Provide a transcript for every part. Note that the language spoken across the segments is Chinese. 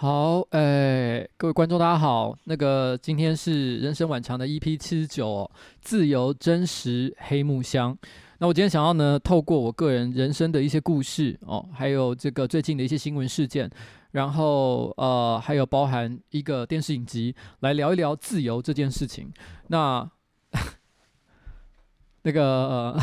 好，哎，各位观众，大家好。那个今天是人生晚长的 EP 七十九，自由真实黑木香。那我今天想要呢，透过我个人人生的一些故事哦，还有这个最近的一些新闻事件，然后呃，还有包含一个电视影集，来聊一聊自由这件事情。那 那个。呃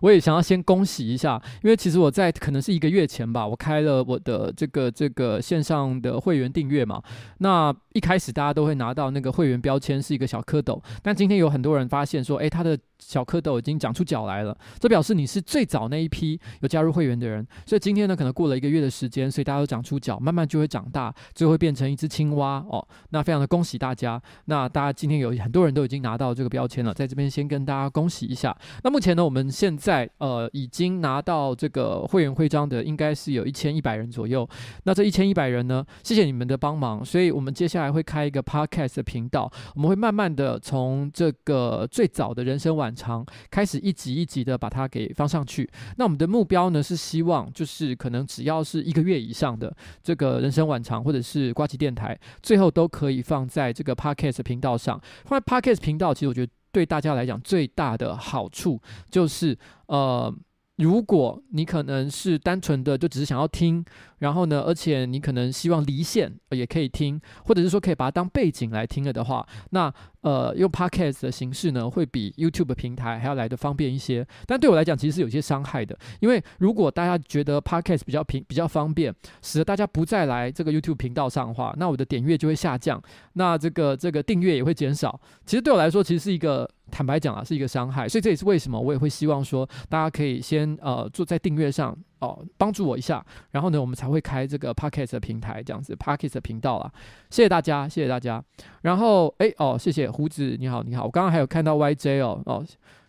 我也想要先恭喜一下，因为其实我在可能是一个月前吧，我开了我的这个这个线上的会员订阅嘛。那一开始大家都会拿到那个会员标签是一个小蝌蚪，但今天有很多人发现说，诶，他的小蝌蚪已经长出脚来了，这表示你是最早那一批有加入会员的人。所以今天呢，可能过了一个月的时间，所以大家都长出脚，慢慢就会长大，最后会变成一只青蛙哦。那非常的恭喜大家。那大家今天有很多人都已经拿到这个标签了，在这边先跟大家恭喜一下。那目前呢，我们现在呃，已经拿到这个会员徽章的应该是有一千一百人左右。那这一千一百人呢，谢谢你们的帮忙。所以我们接下来还会开一个 podcast 的频道，我们会慢慢的从这个最早的人生晚长开始，一集一集的把它给放上去。那我们的目标呢，是希望就是可能只要是一个月以上的这个人生晚长或者是瓜吉电台，最后都可以放在这个 podcast 频道上。放在 podcast 频道，其实我觉得。对大家来讲，最大的好处就是，呃。如果你可能是单纯的就只是想要听，然后呢，而且你可能希望离线也可以听，或者是说可以把它当背景来听了的话，那呃用 Podcast 的形式呢，会比 YouTube 平台还要来的方便一些。但对我来讲，其实是有些伤害的，因为如果大家觉得 Podcast 比较平比较方便，使得大家不再来这个 YouTube 频道上的话，那我的点阅就会下降，那这个这个订阅也会减少。其实对我来说，其实是一个。坦白讲啊，是一个伤害，所以这也是为什么我也会希望说，大家可以先呃做在订阅上哦，帮助我一下，然后呢，我们才会开这个 pocket 的平台这样子 pocket 的频道啦。谢谢大家，谢谢大家。然后哎哦，谢谢胡子，你好你好，我刚刚还有看到 YJ 哦哦，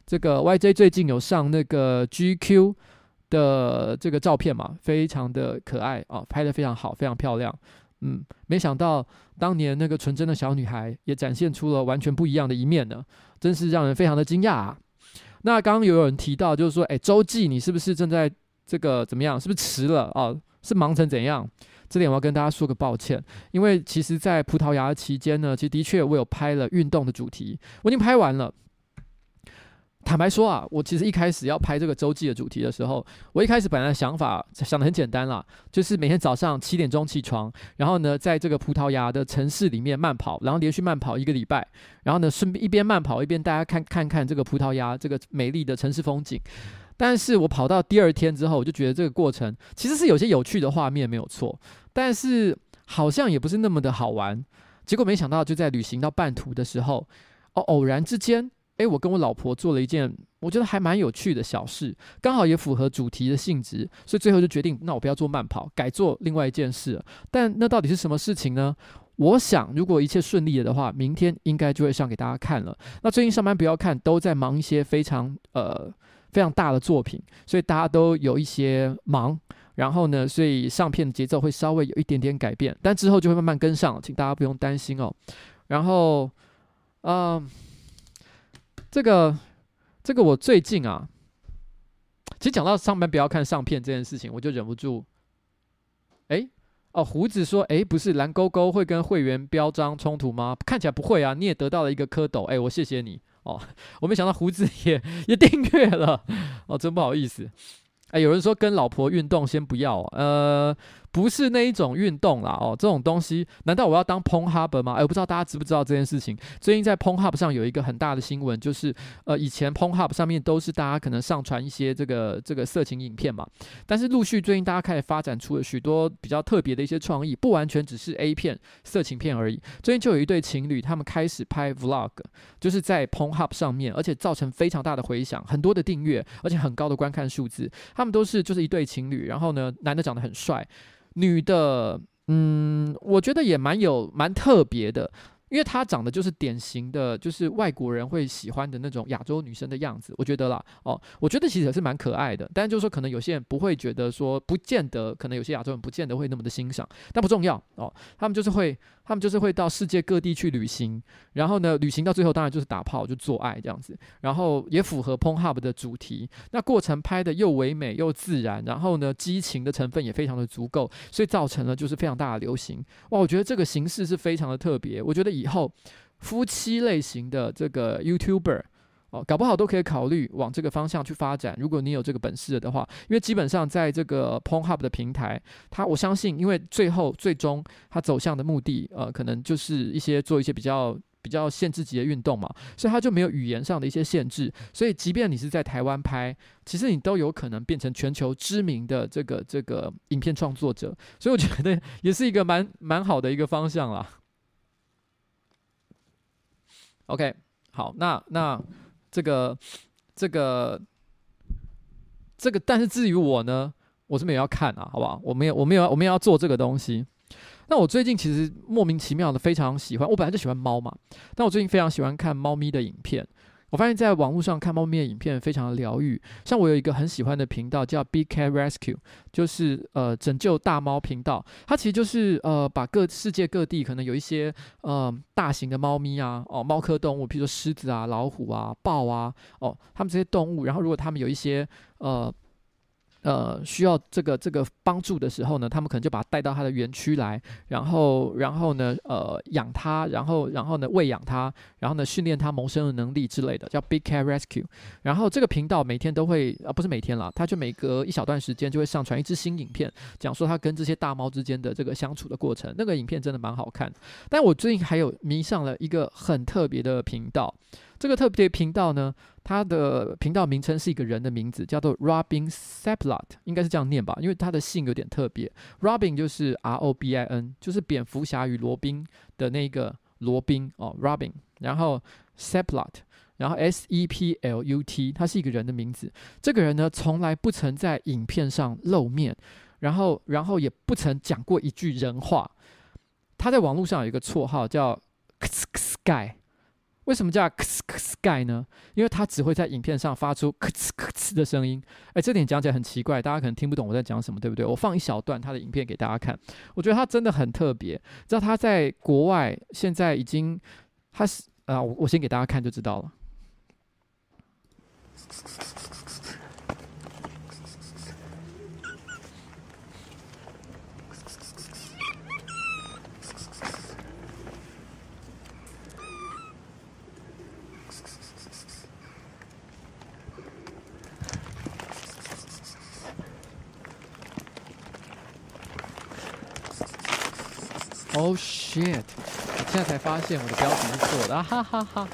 这个 YJ 最近有上那个 GQ 的这个照片嘛，非常的可爱哦，拍得非常好，非常漂亮。嗯，没想到当年那个纯真的小女孩也展现出了完全不一样的一面呢，真是让人非常的惊讶啊！那刚刚有有人提到，就是说，哎，周记你是不是正在这个怎么样？是不是迟了啊？是忙成怎样？这点我要跟大家说个抱歉，因为其实，在葡萄牙期间呢，其实的确我有拍了运动的主题，我已经拍完了。坦白说啊，我其实一开始要拍这个周记的主题的时候，我一开始本来想法想得很简单啦，就是每天早上七点钟起床，然后呢，在这个葡萄牙的城市里面慢跑，然后连续慢跑一个礼拜，然后呢，顺便一边慢跑一边大家看看看这个葡萄牙这个美丽的城市风景。但是我跑到第二天之后，我就觉得这个过程其实是有些有趣的画面没有错，但是好像也不是那么的好玩。结果没想到就在旅行到半途的时候，哦，偶然之间。诶，我跟我老婆做了一件我觉得还蛮有趣的小事，刚好也符合主题的性质，所以最后就决定，那我不要做慢跑，改做另外一件事。但那到底是什么事情呢？我想，如果一切顺利了的话，明天应该就会上给大家看了。那最近上班不要看，都在忙一些非常呃非常大的作品，所以大家都有一些忙。然后呢，所以上片的节奏会稍微有一点点改变，但之后就会慢慢跟上，请大家不用担心哦。然后，嗯、这个，这个我最近啊，其实讲到上班不要看上片这件事情，我就忍不住。哎，哦，胡子说，哎，不是蓝勾勾会跟会员标章冲突吗？看起来不会啊，你也得到了一个蝌蚪，哎，我谢谢你哦，我没想到胡子也也订阅了，哦，真不好意思。哎，有人说跟老婆运动先不要，呃。不是那一种运动啦，哦，这种东西，难道我要当 Pornhub 吗？哎，我不知道大家知不知道这件事情。最近在 Pornhub 上有一个很大的新闻，就是呃，以前 Pornhub 上面都是大家可能上传一些这个这个色情影片嘛，但是陆续最近大家开始发展出了许多比较特别的一些创意，不完全只是 A 片、色情片而已。最近就有一对情侣，他们开始拍 Vlog，就是在 Pornhub 上面，而且造成非常大的回响，很多的订阅，而且很高的观看数字。他们都是就是一对情侣，然后呢，男的长得很帅。女的，嗯，我觉得也蛮有蛮特别的，因为她长得就是典型的，就是外国人会喜欢的那种亚洲女生的样子，我觉得啦，哦，我觉得其实也是蛮可爱的，但就是说可能有些人不会觉得说，不见得，可能有些亚洲人不见得会那么的欣赏，但不重要哦，他们就是会他们就是会到世界各地去旅行，然后呢，旅行到最后当然就是打炮就做爱这样子，然后也符合 p o n h u b 的主题。那过程拍的又唯美又自然，然后呢，激情的成分也非常的足够，所以造成了就是非常大的流行。哇，我觉得这个形式是非常的特别。我觉得以后夫妻类型的这个 YouTuber。哦，搞不好都可以考虑往这个方向去发展。如果你有这个本事的话，因为基本上在这个 Pornhub 的平台，它我相信，因为最后最终它走向的目的，呃，可能就是一些做一些比较比较限制级的运动嘛，所以它就没有语言上的一些限制。所以，即便你是在台湾拍，其实你都有可能变成全球知名的这个这个影片创作者。所以，我觉得也是一个蛮蛮好的一个方向啦。OK，好，那那。这个，这个，这个，但是至于我呢，我是没有要看啊，好不好？我没有，我没有，我没有要做这个东西。那我最近其实莫名其妙的非常喜欢，我本来就喜欢猫嘛，但我最近非常喜欢看猫咪的影片。我发现，在网络上看猫咪的影片非常的疗愈。像我有一个很喜欢的频道叫 Big Cat Rescue，就是呃拯救大猫频道。它其实就是呃把各世界各地可能有一些呃大型的猫咪啊，哦猫科动物，比如说狮子啊、老虎啊、豹啊，哦它们这些动物，然后如果它们有一些呃。呃，需要这个这个帮助的时候呢，他们可能就把它带到他的园区来，然后然后呢，呃，养它，然后然后呢，喂养它，然后呢，训练它谋生的能力之类的，叫 Big Cat Rescue。然后这个频道每天都会，啊、呃，不是每天啦，他就每隔一小段时间就会上传一支新影片，讲说他跟这些大猫之间的这个相处的过程。那个影片真的蛮好看。但我最近还有迷上了一个很特别的频道。这个特别频道呢，它的频道名称是一个人的名字，叫做 Robin Saplat，应该是这样念吧，因为他的姓有点特别。Robin 就是 R O B I N，就是蝙蝠侠与罗宾的那个罗宾哦，Robin。然后 Saplat，然后 S E P L U T，他是一个人的名字。这个人呢，从来不曾在影片上露面，然后然后也不曾讲过一句人话。他在网络上有一个绰号叫 Sky。为什么叫咔哧咔哧盖呢？因为它只会在影片上发出咔哧咔哧的声音。哎，这点讲起来很奇怪，大家可能听不懂我在讲什么，对不对？我放一小段他的影片给大家看。我觉得他真的很特别。知道他在国外现在已经，他是啊，我我先给大家看就知道了。Oh shit！我现在才发现我的标题是错的，啊哈哈哈。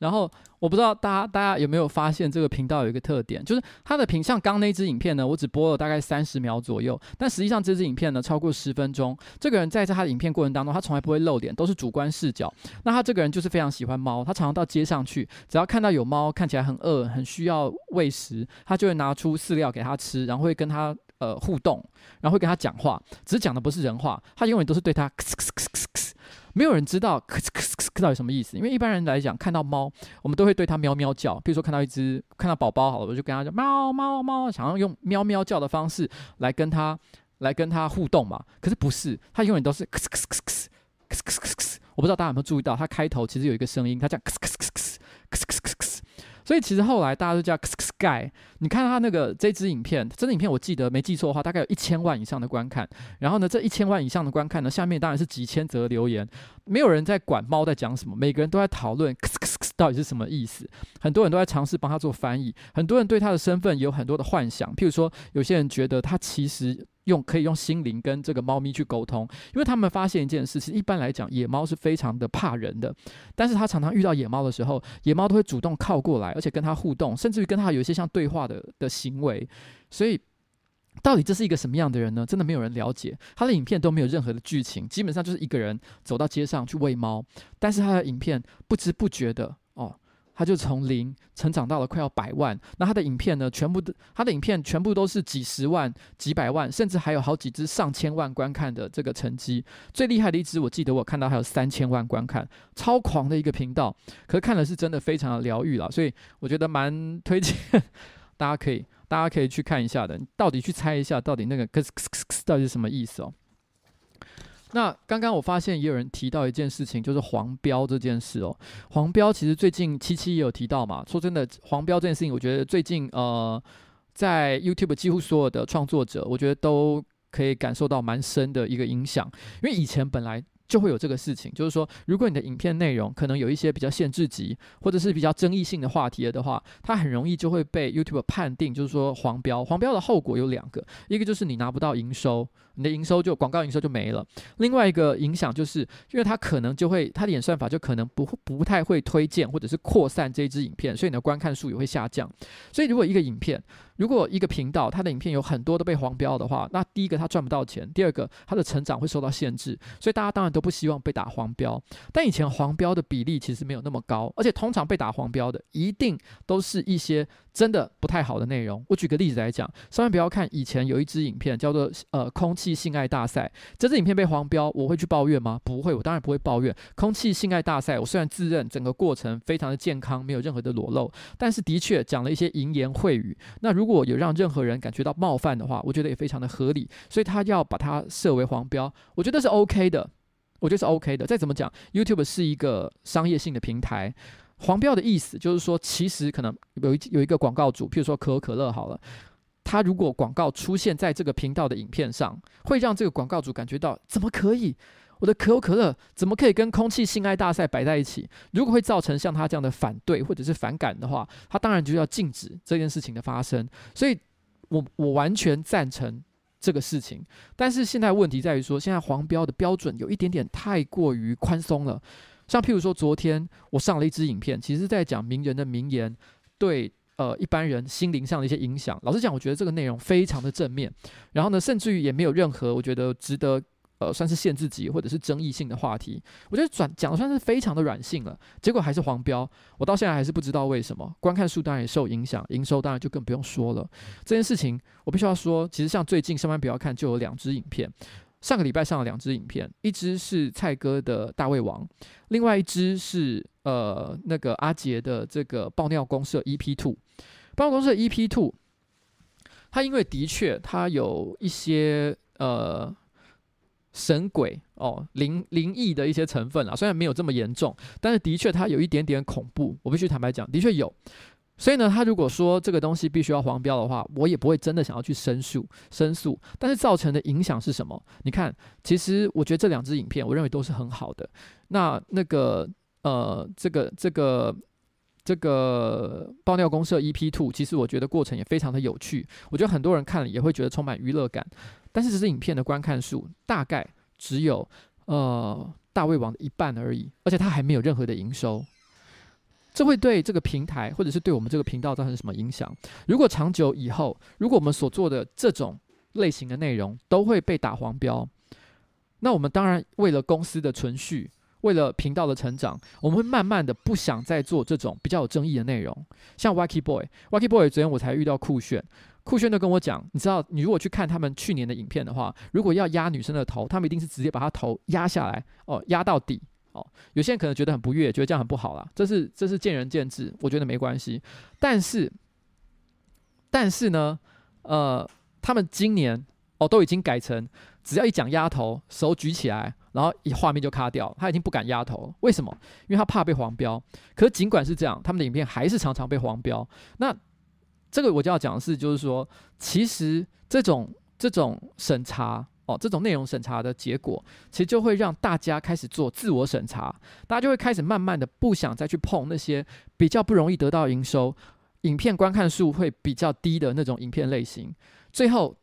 然后我不知道大家大家有没有发现这个频道有一个特点，就是它的屏像刚那支影片呢，我只播了大概三十秒左右，但实际上这支影片呢超过十分钟。这个人在他的影片过程当中，他从来不会露脸，都是主观视角。那他这个人就是非常喜欢猫，他常常到街上去，只要看到有猫看起来很饿、很需要喂食，他就会拿出饲料给他吃，然后会跟他呃互动，然后会跟他讲话，只是讲的不是人话，他永远都是对他。没有人知道咳咳咳咳到底什么意思，因为一般人来讲，看到猫，我们都会对它喵喵叫。比如说看到一只看到宝宝好了，我就跟它叫猫猫猫，想要用喵喵叫的方式来跟它来跟它互动嘛。可是不是，它永远都是咳咳咳咳咳咳咳咳。我不知道大家有没有注意到，它开头其实有一个声音，它叫咳咳咳咳咳咳咳咳。所以其实后来大家都叫盖你看他那个这支影片，这支影片我记得没记错的话，大概有一千万以上的观看。然后呢，这一千万以上的观看呢，下面当然是几千则留言，没有人在管猫在讲什么，每个人都在讨论 到底是什么意思。很多人都在尝试帮他做翻译，很多人对他的身份有很多的幻想，譬如说有些人觉得他其实。用可以用心灵跟这个猫咪去沟通，因为他们发现一件事，情一般来讲，野猫是非常的怕人的，但是他常常遇到野猫的时候，野猫都会主动靠过来，而且跟他互动，甚至于跟他有一些像对话的的行为。所以，到底这是一个什么样的人呢？真的没有人了解。他的影片都没有任何的剧情，基本上就是一个人走到街上去喂猫，但是他的影片不知不觉的。他就从零成长到了快要百万。那他的影片呢，全部的他的影片全部都是几十万、几百万，甚至还有好几支上千万观看的这个成绩。最厉害的一支，我记得我看到还有三千万观看，超狂的一个频道。可是看了是真的非常的疗愈了，所以我觉得蛮 推荐大家可以大家可以去看一下的。到底去猜一下，到底那个可是到底是什么意思哦？那刚刚我发现也有人提到一件事情，就是黄标这件事哦。黄标其实最近七七也有提到嘛。说真的，黄标这件事情，我觉得最近呃，在 YouTube 几乎所有的创作者，我觉得都可以感受到蛮深的一个影响。因为以前本来就会有这个事情，就是说，如果你的影片内容可能有一些比较限制级，或者是比较争议性的话题的话，它很容易就会被 YouTube 判定，就是说黄标。黄标的后果有两个，一个就是你拿不到营收。你的营收就广告营收就没了。另外一个影响就是，因为它可能就会它的演算法就可能不不太会推荐或者是扩散这一支影片，所以你的观看数也会下降。所以如果一个影片，如果一个频道它的影片有很多都被黄标的话，那第一个它赚不到钱，第二个它的成长会受到限制。所以大家当然都不希望被打黄标。但以前黄标的比例其实没有那么高，而且通常被打黄标的一定都是一些真的不太好的内容。我举个例子来讲，千万不要看以前有一支影片叫做呃空气性爱大赛，这支影片被黄标，我会去抱怨吗？不会，我当然不会抱怨。空气性爱大赛，我虽然自认整个过程非常的健康，没有任何的裸露，但是的确讲了一些淫言秽语。那如果有让任何人感觉到冒犯的话，我觉得也非常的合理，所以他要把它设为黄标，我觉得是 OK 的，我觉得是 OK 的。再怎么讲，YouTube 是一个商业性的平台，黄标的意思就是说，其实可能有一有一个广告主，譬如说可口可乐好了，他如果广告出现在这个频道的影片上，会让这个广告主感觉到怎么可以？我的可口可乐怎么可以跟空气性爱大赛摆在一起？如果会造成像他这样的反对或者是反感的话，他当然就要禁止这件事情的发生。所以我我完全赞成这个事情。但是现在问题在于说，现在黄标的标准有一点点太过于宽松了。像譬如说，昨天我上了一支影片，其实在讲名人的名言对呃一般人心灵上的一些影响。老实讲，我觉得这个内容非常的正面。然后呢，甚至于也没有任何我觉得值得。呃，算是限制级或者是争议性的话题，我觉得转讲的算是非常的软性了，结果还是黄标，我到现在还是不知道为什么。观看数当然也受影响，营收当然就更不用说了。这件事情我必须要说，其实像最近上班不要看就有两支影片，上个礼拜上了两支影片，一支是蔡哥的大胃王，另外一支是呃那个阿杰的这个爆尿公社 EP Two，爆尿公社 EP Two，他因为的确他有一些呃。神鬼哦，灵灵异的一些成分啊，虽然没有这么严重，但是的确它有一点点恐怖。我必须坦白讲，的确有。所以呢，他如果说这个东西必须要黄标的话，我也不会真的想要去申诉申诉。但是造成的影响是什么？你看，其实我觉得这两支影片，我认为都是很好的。那那个呃，这个这个这个爆尿公社 EP Two，其实我觉得过程也非常的有趣。我觉得很多人看了也会觉得充满娱乐感。但是这支影片的观看数大概只有呃大胃王的一半而已，而且它还没有任何的营收，这会对这个平台或者是对我们这个频道造成什么影响？如果长久以后，如果我们所做的这种类型的内容都会被打黄标，那我们当然为了公司的存续，为了频道的成长，我们会慢慢的不想再做这种比较有争议的内容，像 Wacky Boy，Wacky Boy 昨天我才遇到酷炫。酷炫都跟我讲，你知道，你如果去看他们去年的影片的话，如果要压女生的头，他们一定是直接把她头压下来，哦，压到底，哦。有些人可能觉得很不悦，觉得这样很不好啦，这是这是见仁见智，我觉得没关系。但是，但是呢，呃，他们今年哦都已经改成，只要一讲压头，手举起来，然后一画面就卡掉，他已经不敢压头，为什么？因为他怕被黄标。可尽管是这样，他们的影片还是常常被黄标。那这个我就要讲的是，就是说，其实这种这种审查哦，这种内容审查的结果，其实就会让大家开始做自我审查，大家就会开始慢慢的不想再去碰那些比较不容易得到营收、影片观看数会比较低的那种影片类型，最后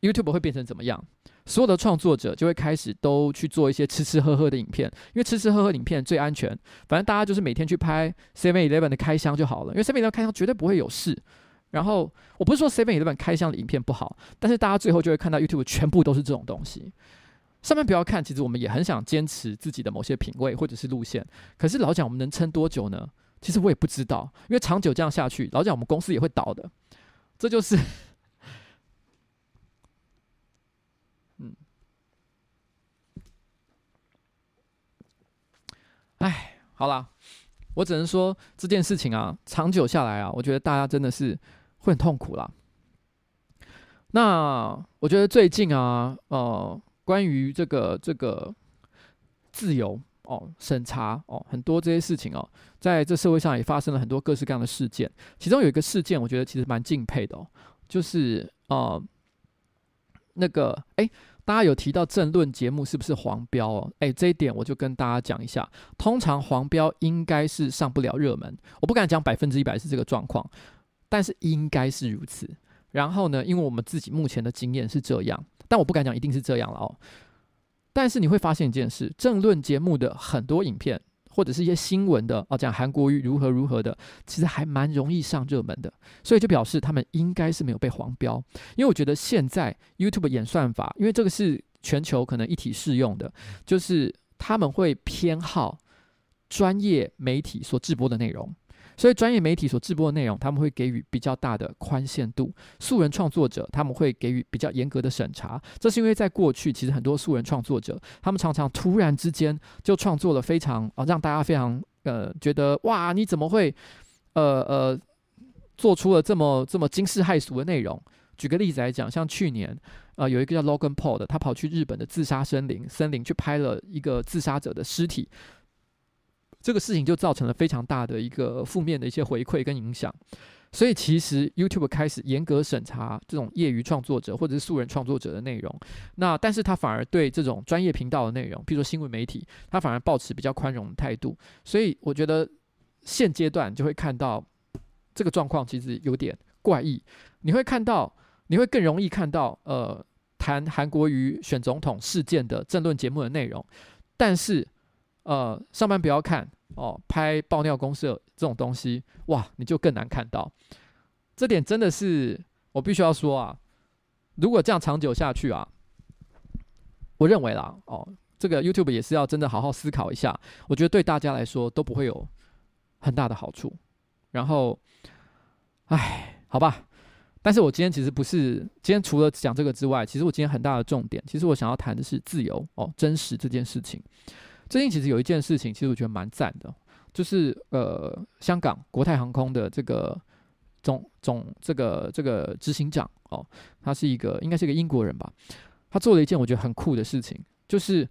YouTube 会变成怎么样？所有的创作者就会开始都去做一些吃吃喝喝的影片，因为吃吃喝喝影片最安全。反正大家就是每天去拍 Seven Eleven 的开箱就好了，因为 Seven Eleven 开箱绝对不会有事。然后我不是说 Seven Eleven 开箱的影片不好，但是大家最后就会看到 YouTube 全部都是这种东西。上面不要看，其实我们也很想坚持自己的某些品味或者是路线。可是老讲我们能撑多久呢？其实我也不知道，因为长久这样下去，老蒋我们公司也会倒的。这就是，嗯，哎，好啦，我只能说这件事情啊，长久下来啊，我觉得大家真的是会很痛苦啦。那我觉得最近啊，呃，关于这个这个自由哦、审查哦，很多这些事情哦，在这社会上也发生了很多各式各样的事件。其中有一个事件，我觉得其实蛮敬佩的哦。就是呃，那个哎，大家有提到政论节目是不是黄标哦？哎，这一点我就跟大家讲一下。通常黄标应该是上不了热门，我不敢讲百分之一百是这个状况，但是应该是如此。然后呢，因为我们自己目前的经验是这样，但我不敢讲一定是这样了哦。但是你会发现一件事，政论节目的很多影片。或者是一些新闻的哦，讲韩国瑜如何如何的，其实还蛮容易上热门的，所以就表示他们应该是没有被黄标。因为我觉得现在 YouTube 演算法，因为这个是全球可能一体适用的，就是他们会偏好专业媒体所制播的内容。所以，专业媒体所制播的内容，他们会给予比较大的宽限度；素人创作者，他们会给予比较严格的审查。这是因为在过去，其实很多素人创作者，他们常常突然之间就创作了非常啊，让大家非常呃觉得哇，你怎么会呃呃做出了这么这么惊世骇俗的内容？举个例子来讲，像去年呃有一个叫 Logan Paul 的，他跑去日本的自杀森林森林去拍了一个自杀者的尸体。这个事情就造成了非常大的一个负面的一些回馈跟影响，所以其实 YouTube 开始严格审查这种业余创作者或者是素人创作者的内容，那但是他反而对这种专业频道的内容，譬如说新闻媒体，他反而抱持比较宽容的态度，所以我觉得现阶段就会看到这个状况其实有点怪异，你会看到，你会更容易看到，呃，谈韩国瑜选总统事件的政论节目的内容，但是。呃，上班不要看哦，拍爆尿公社这种东西，哇，你就更难看到。这点真的是我必须要说啊，如果这样长久下去啊，我认为啦，哦，这个 YouTube 也是要真的好好思考一下。我觉得对大家来说都不会有很大的好处。然后，唉，好吧。但是我今天其实不是今天除了讲这个之外，其实我今天很大的重点，其实我想要谈的是自由哦，真实这件事情。最近其实有一件事情，其实我觉得蛮赞的，就是呃，香港国泰航空的这个总总这个这个执行长哦，他是一个应该是一个英国人吧，他做了一件我觉得很酷的事情，就是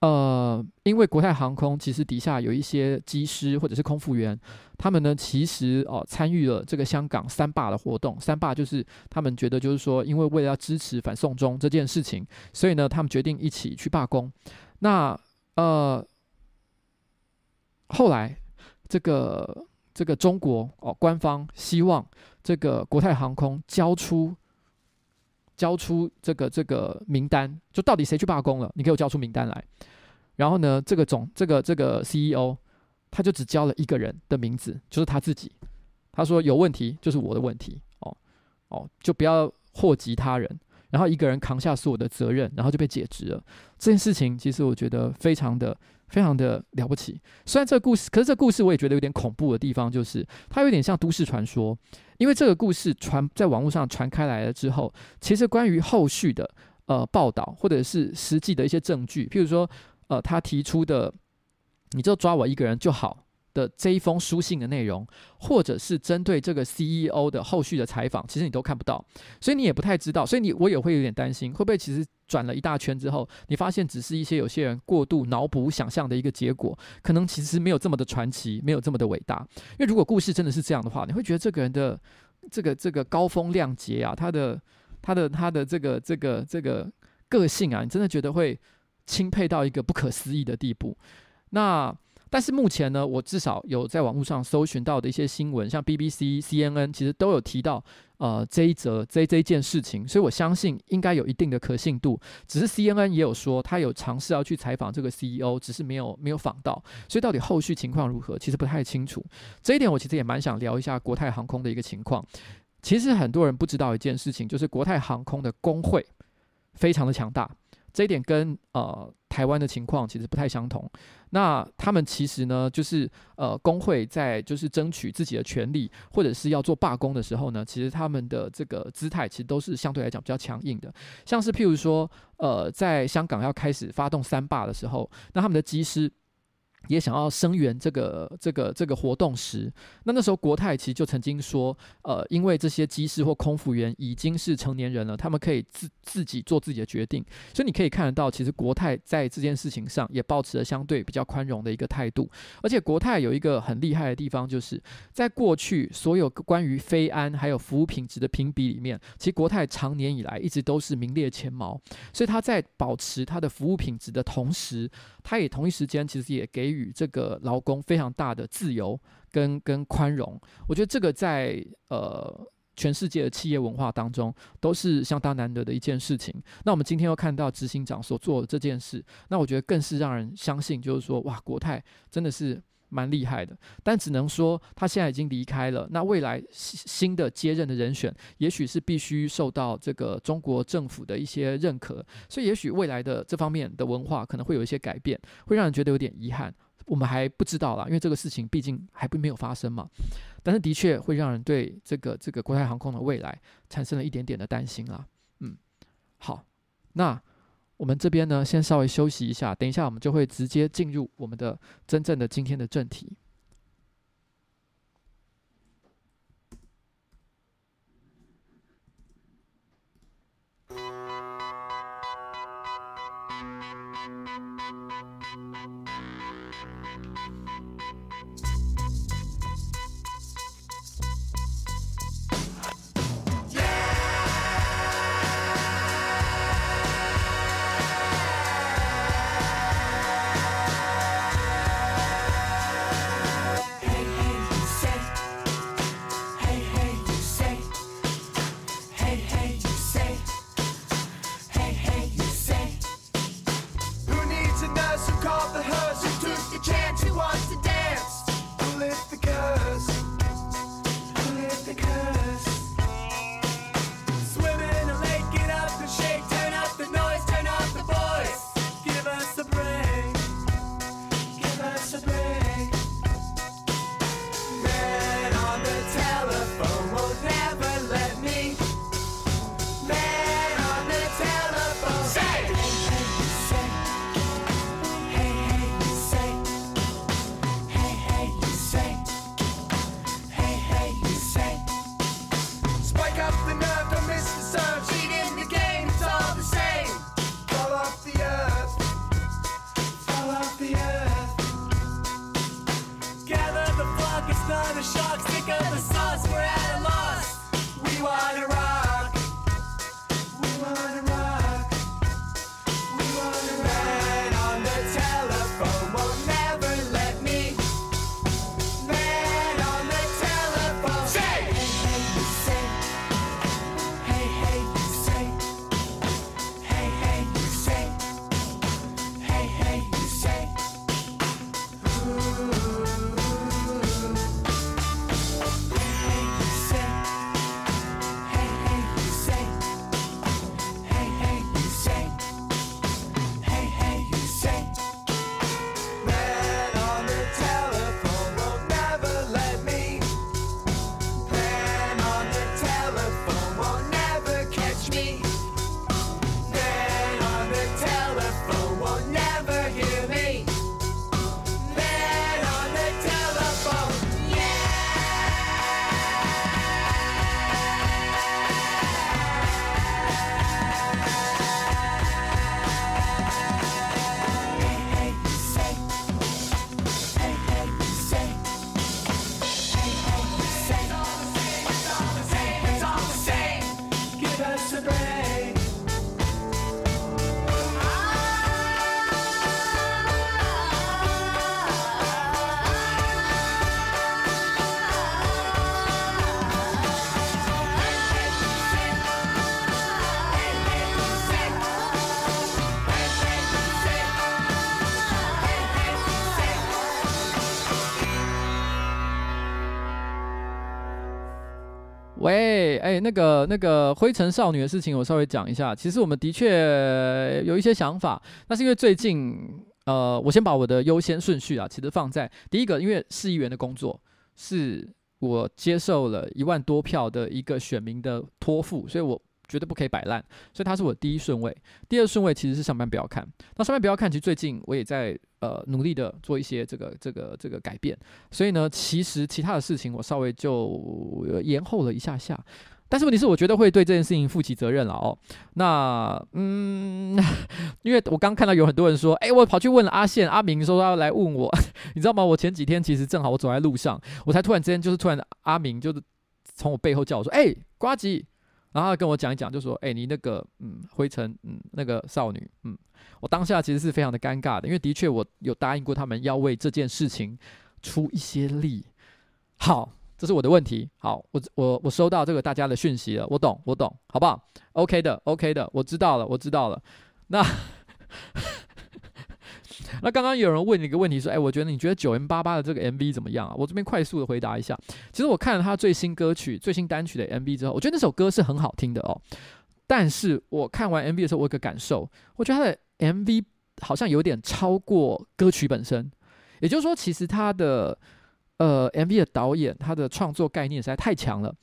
呃，因为国泰航空其实底下有一些机师或者是空服员，他们呢其实哦参与了这个香港三罢的活动，三罢就是他们觉得就是说，因为为了要支持反送中这件事情，所以呢他们决定一起去罢工，那。呃，后来这个这个中国哦，官方希望这个国泰航空交出交出这个这个名单，就到底谁去罢工了？你给我交出名单来。然后呢，这个总这个这个 CEO 他就只交了一个人的名字，就是他自己。他说有问题就是我的问题哦哦，就不要祸及他人。然后一个人扛下所有的责任，然后就被解职了。这件事情其实我觉得非常的、非常的了不起。虽然这个故事，可是这个故事我也觉得有点恐怖的地方，就是它有点像都市传说。因为这个故事传在网络上传开来了之后，其实关于后续的呃报道或者是实际的一些证据，譬如说呃他提出的，你就抓我一个人就好。的这一封书信的内容，或者是针对这个 CEO 的后续的采访，其实你都看不到，所以你也不太知道，所以你我也会有点担心，会不会其实转了一大圈之后，你发现只是一些有些人过度脑补想象的一个结果，可能其实没有这么的传奇，没有这么的伟大。因为如果故事真的是这样的话，你会觉得这个人的这个这个高风亮节啊，他的他的他的这个这个这个个性啊，你真的觉得会钦佩到一个不可思议的地步。那。但是目前呢，我至少有在网络上搜寻到的一些新闻，像 BBC、CNN，其实都有提到呃这一则这这件事情，所以我相信应该有一定的可信度。只是 CNN 也有说，他有尝试要去采访这个 CEO，只是没有没有访到，所以到底后续情况如何，其实不太清楚。这一点我其实也蛮想聊一下国泰航空的一个情况。其实很多人不知道一件事情，就是国泰航空的工会非常的强大，这一点跟呃。台湾的情况其实不太相同。那他们其实呢，就是呃，工会在就是争取自己的权利，或者是要做罢工的时候呢，其实他们的这个姿态其实都是相对来讲比较强硬的。像是譬如说，呃，在香港要开始发动三罢的时候，那他们的机师。也想要声援这个这个这个活动时，那那时候国泰其实就曾经说，呃，因为这些机师或空服员已经是成年人了，他们可以自自己做自己的决定，所以你可以看得到，其实国泰在这件事情上也保持了相对比较宽容的一个态度。而且国泰有一个很厉害的地方，就是在过去所有关于飞安还有服务品质的评比里面，其实国泰长年以来一直都是名列前茅，所以他在保持他的服务品质的同时，他也同一时间其实也给予。这个劳工非常大的自由跟跟宽容，我觉得这个在呃全世界的企业文化当中都是相当难得的一件事情。那我们今天又看到执行长所做的这件事，那我觉得更是让人相信，就是说哇，国泰真的是蛮厉害的。但只能说他现在已经离开了，那未来新的接任的人选，也许是必须受到这个中国政府的一些认可，所以也许未来的这方面的文化可能会有一些改变，会让人觉得有点遗憾。我们还不知道啦，因为这个事情毕竟还不没有发生嘛。但是的确会让人对这个这个国泰航空的未来产生了一点点的担心啦。嗯，好，那我们这边呢，先稍微休息一下，等一下我们就会直接进入我们的真正的今天的正题。of the. 哎，那个那个灰尘少女的事情，我稍微讲一下。其实我们的确有一些想法，那是因为最近，呃，我先把我的优先顺序啊，其实放在第一个，因为市议员的工作是我接受了一万多票的一个选民的托付，所以我。绝对不可以摆烂，所以他是我第一顺位。第二顺位其实是上班不要看。那上班不要看，其实最近我也在呃努力的做一些这个这个这个改变。所以呢，其实其他的事情我稍微就延后了一下下。但是问题是，我觉得会对这件事情负起责任了哦。那嗯，因为我刚看到有很多人说，哎，我跑去问了阿宪、阿明，说他要来问我，你知道吗？我前几天其实正好我走在路上，我才突然之间就是突然阿明就是从我背后叫我说，哎，瓜吉。然后跟我讲一讲，就说：“哎，你那个，嗯，灰尘，嗯，那个少女，嗯，我当下其实是非常的尴尬的，因为的确我有答应过他们要为这件事情出一些力。好，这是我的问题。好，我我我收到这个大家的讯息了，我懂，我懂，好不好？OK 的，OK 的，我知道了，我知道了。那。”那刚刚有人问你一个问题，说：“哎，我觉得你觉得九 M 八八的这个 MV 怎么样啊？”我这边快速的回答一下。其实我看了他最新歌曲、最新单曲的 MV 之后，我觉得那首歌是很好听的哦。但是我看完 MV 的时候，我有个感受，我觉得他的 MV 好像有点超过歌曲本身。也就是说，其实他的呃 MV 的导演，他的创作概念实在太强了。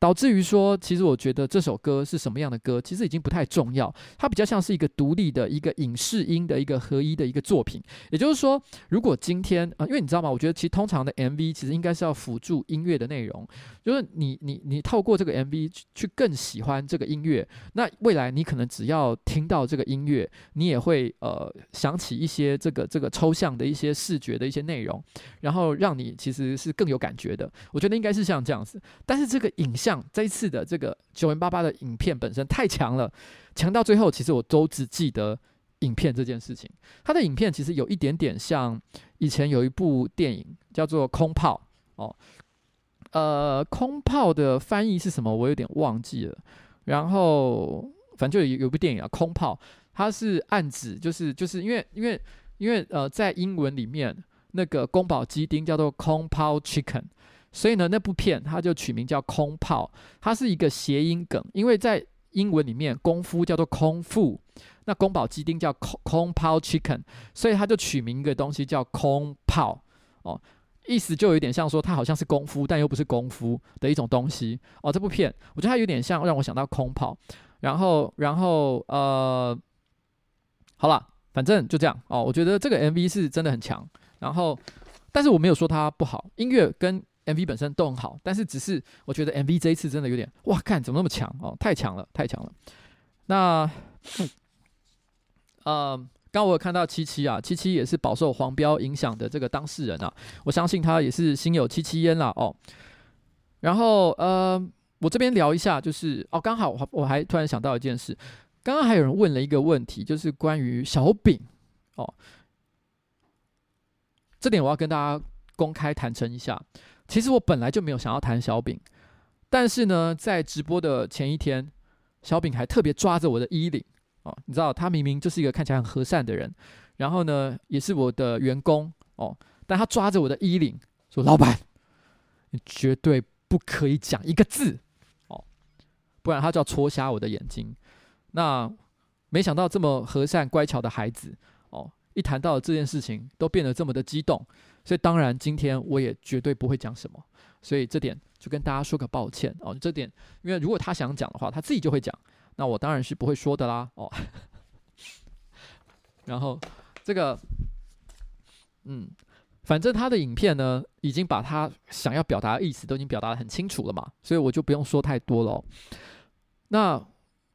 导致于说，其实我觉得这首歌是什么样的歌，其实已经不太重要。它比较像是一个独立的一个影视音的一个合一的一个作品。也就是说，如果今天啊、因为你知道吗？我觉得其实通常的 MV 其实应该是要辅助音乐的内容，就是你你你透过这个 MV 去更喜欢这个音乐。那未来你可能只要听到这个音乐，你也会呃想起一些这个这个抽象的一些视觉的一些内容，然后让你其实是更有感觉的。我觉得应该是像这样子。但是这个影像。像这一次的这个 9m88 的影片本身太强了，强到最后，其实我都只记得影片这件事情。它的影片其实有一点点像以前有一部电影叫做《空炮》哦，呃，《空炮》的翻译是什么？我有点忘记了。然后反正就有有部电影啊，《空炮》，它是暗指就是就是因为因为因为呃，在英文里面那个宫保鸡丁叫做空炮 Chicken。所以呢，那部片它就取名叫《空炮》，它是一个谐音梗，因为在英文里面功夫叫做空腹，那宫保鸡丁叫空空炮 chicken，所以它就取名一个东西叫空炮哦，意思就有点像说它好像是功夫，但又不是功夫的一种东西哦。这部片我觉得它有点像让我想到空炮，然后然后呃，好了，反正就这样哦。我觉得这个 MV 是真的很强，然后但是我没有说它不好，音乐跟 MV 本身都很好，但是只是我觉得 MV 这一次真的有点哇，看怎么那么强哦，太强了，太强了。那，呃，刚我有看到七七啊，七七也是饱受黄标影响的这个当事人啊，我相信他也是心有戚戚焉啦哦。然后呃，我这边聊一下，就是哦，刚好我我还突然想到一件事，刚刚还有人问了一个问题，就是关于小饼哦，这点我要跟大家公开坦诚一下。其实我本来就没有想要谈小饼，但是呢，在直播的前一天，小饼还特别抓着我的衣领哦，你知道他明明就是一个看起来很和善的人，然后呢，也是我的员工哦，但他抓着我的衣领说：“老板，你绝对不可以讲一个字哦，不然他就要戳瞎我的眼睛。”那没想到这么和善乖巧的孩子哦，一谈到这件事情都变得这么的激动。所以当然，今天我也绝对不会讲什么，所以这点就跟大家说个抱歉哦。这点，因为如果他想讲的话，他自己就会讲，那我当然是不会说的啦哦。然后这个，嗯，反正他的影片呢，已经把他想要表达的意思都已经表达得很清楚了嘛，所以我就不用说太多了。那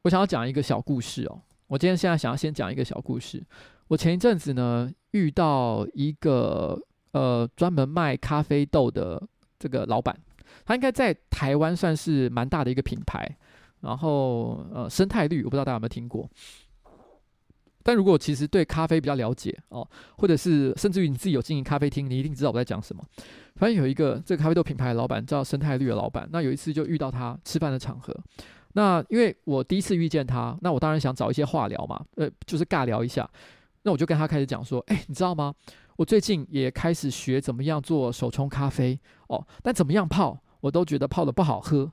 我想要讲一个小故事哦。我今天现在想要先讲一个小故事。我前一阵子呢，遇到一个。呃，专门卖咖啡豆的这个老板，他应该在台湾算是蛮大的一个品牌。然后，呃，生态绿，我不知道大家有没有听过。但如果其实对咖啡比较了解哦，或者是甚至于你自己有经营咖啡厅，你一定知道我在讲什么。反正有一个这个咖啡豆品牌的老板叫生态绿的老板，那有一次就遇到他吃饭的场合。那因为我第一次遇见他，那我当然想找一些话聊嘛，呃，就是尬聊一下。那我就跟他开始讲说，哎，你知道吗？我最近也开始学怎么样做手冲咖啡哦，但怎么样泡，我都觉得泡得不好喝。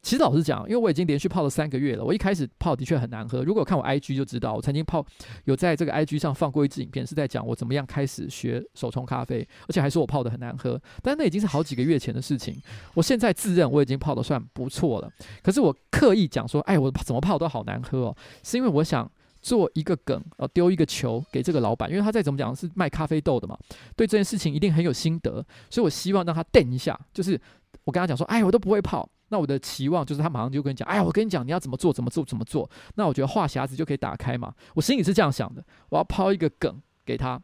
其实老实讲，因为我已经连续泡了三个月了，我一开始泡的确很难喝。如果看我 IG 就知道，我曾经泡有在这个 IG 上放过一支影片，是在讲我怎么样开始学手冲咖啡，而且还说我泡的很难喝。但那已经是好几个月前的事情。我现在自认我已经泡的算不错了，可是我刻意讲说，哎，我怎么泡都好难喝哦，是因为我想做一个梗，呃，丢一个球给这个老板，因为他再怎么讲是卖咖啡豆的嘛，对这件事情一定很有心得，所以我希望让他电一下，就是我跟他讲说，哎，我都不会泡。那我的期望就是他马上就跟你讲，哎，我跟你讲，你要怎么做，怎么做，怎么做。那我觉得话匣子就可以打开嘛。我心里是这样想的，我要抛一个梗给他，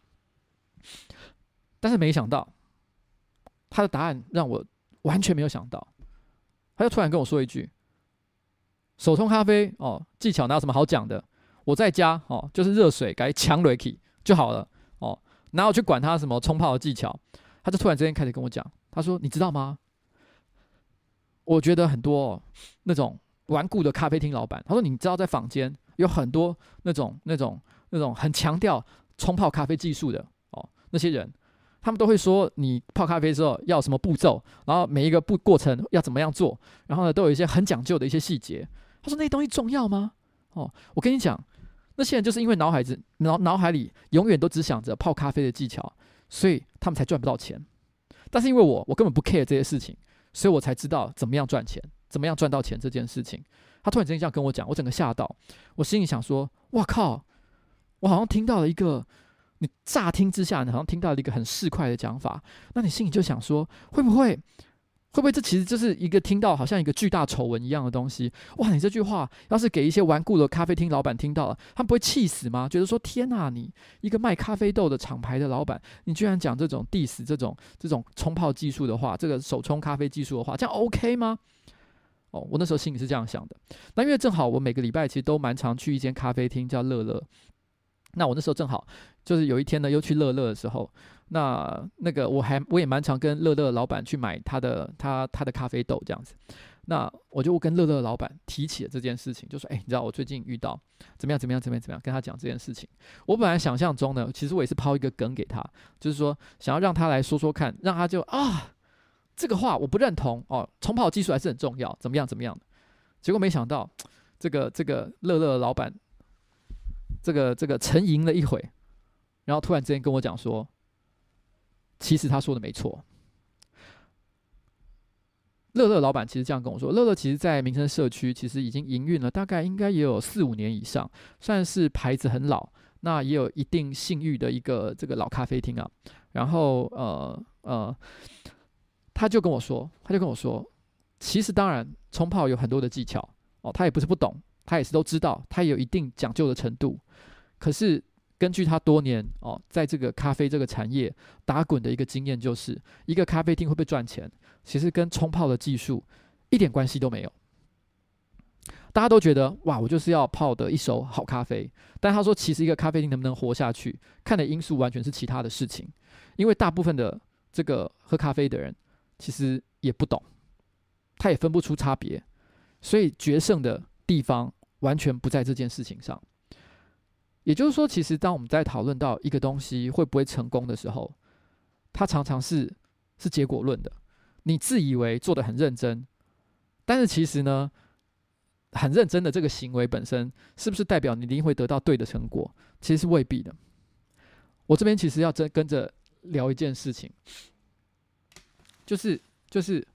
但是没想到他的答案让我完全没有想到。他就突然跟我说一句：“手冲咖啡哦，技巧哪有什么好讲的？我在家哦，就是热水改强雷起就好了哦，哪有去管他什么冲泡的技巧？”他就突然之间开始跟我讲，他说：“你知道吗？”我觉得很多、那种顽固的咖啡厅老板，他说：“你知道，在坊间有很多那种、那种、那种很强调冲泡咖啡技术的哦，那些人，他们都会说你泡咖啡之后要什么步骤，然后每一个步过程要怎么样做，然后呢，都有一些很讲究的一些细节。”他说：“那些东西重要吗？”哦，我跟你讲，那些人就是因为脑海子脑脑海里永远都只想着泡咖啡的技巧，所以他们才赚不到钱。但是因为我，我根本不 care 这些事情。所以我才知道怎么样赚钱，怎么样赚到钱这件事情。他突然之间这样跟我讲，我整个吓到，我心里想说：哇靠！我好像听到了一个，你乍听之下，你好像听到了一个很市侩的讲法。那你心里就想说，会不会？会不会这其实就是一个听到好像一个巨大丑闻一样的东西？哇！你这句话要是给一些顽固的咖啡厅老板听到了，他们不会气死吗？觉得说天哪，你一个卖咖啡豆的厂牌的老板，你居然讲这种 diss 这种这种冲泡技术的话，这个手冲咖啡技术的话，这样 OK 吗？哦，我那时候心里是这样想的。那因为正好我每个礼拜其实都蛮常去一间咖啡厅叫乐乐，那我那时候正好就是有一天呢，又去乐乐的时候。那那个我还我也蛮常跟乐乐老板去买他的他他的咖啡豆这样子，那我就跟乐乐老板提起了这件事情，就说：“哎、你知道我最近遇到怎么样怎么样怎么样怎么样？”跟他讲这件事情。我本来想象中呢，其实我也是抛一个梗给他，就是说想要让他来说说看，让他就啊这个话我不认同哦，冲泡技术还是很重要，怎么样怎么样的。结果没想到这个这个乐乐老板这个这个沉吟了一会，然后突然之间跟我讲说。其实他说的没错，乐乐老板其实这样跟我说，乐乐其实在民生社区其实已经营运了大概应该也有四五年以上，算是牌子很老，那也有一定信誉的一个这个老咖啡厅啊。然后呃呃，他就跟我说，他就跟我说，其实当然冲泡有很多的技巧哦，他也不是不懂，他也是都知道，他也有一定讲究的程度，可是。根据他多年哦，在这个咖啡这个产业打滚的一个经验，就是一个咖啡厅会不会赚钱，其实跟冲泡的技术一点关系都没有。大家都觉得哇，我就是要泡的一手好咖啡，但他说，其实一个咖啡厅能不能活下去，看的因素完全是其他的事情。因为大部分的这个喝咖啡的人其实也不懂，他也分不出差别，所以决胜的地方完全不在这件事情上。也就是说，其实当我们在讨论到一个东西会不会成功的时候，它常常是是结果论的。你自以为做得很认真，但是其实呢，很认真的这个行为本身，是不是代表你一定会得到对的成果？其实是未必的。我这边其实要跟跟着聊一件事情，就是就是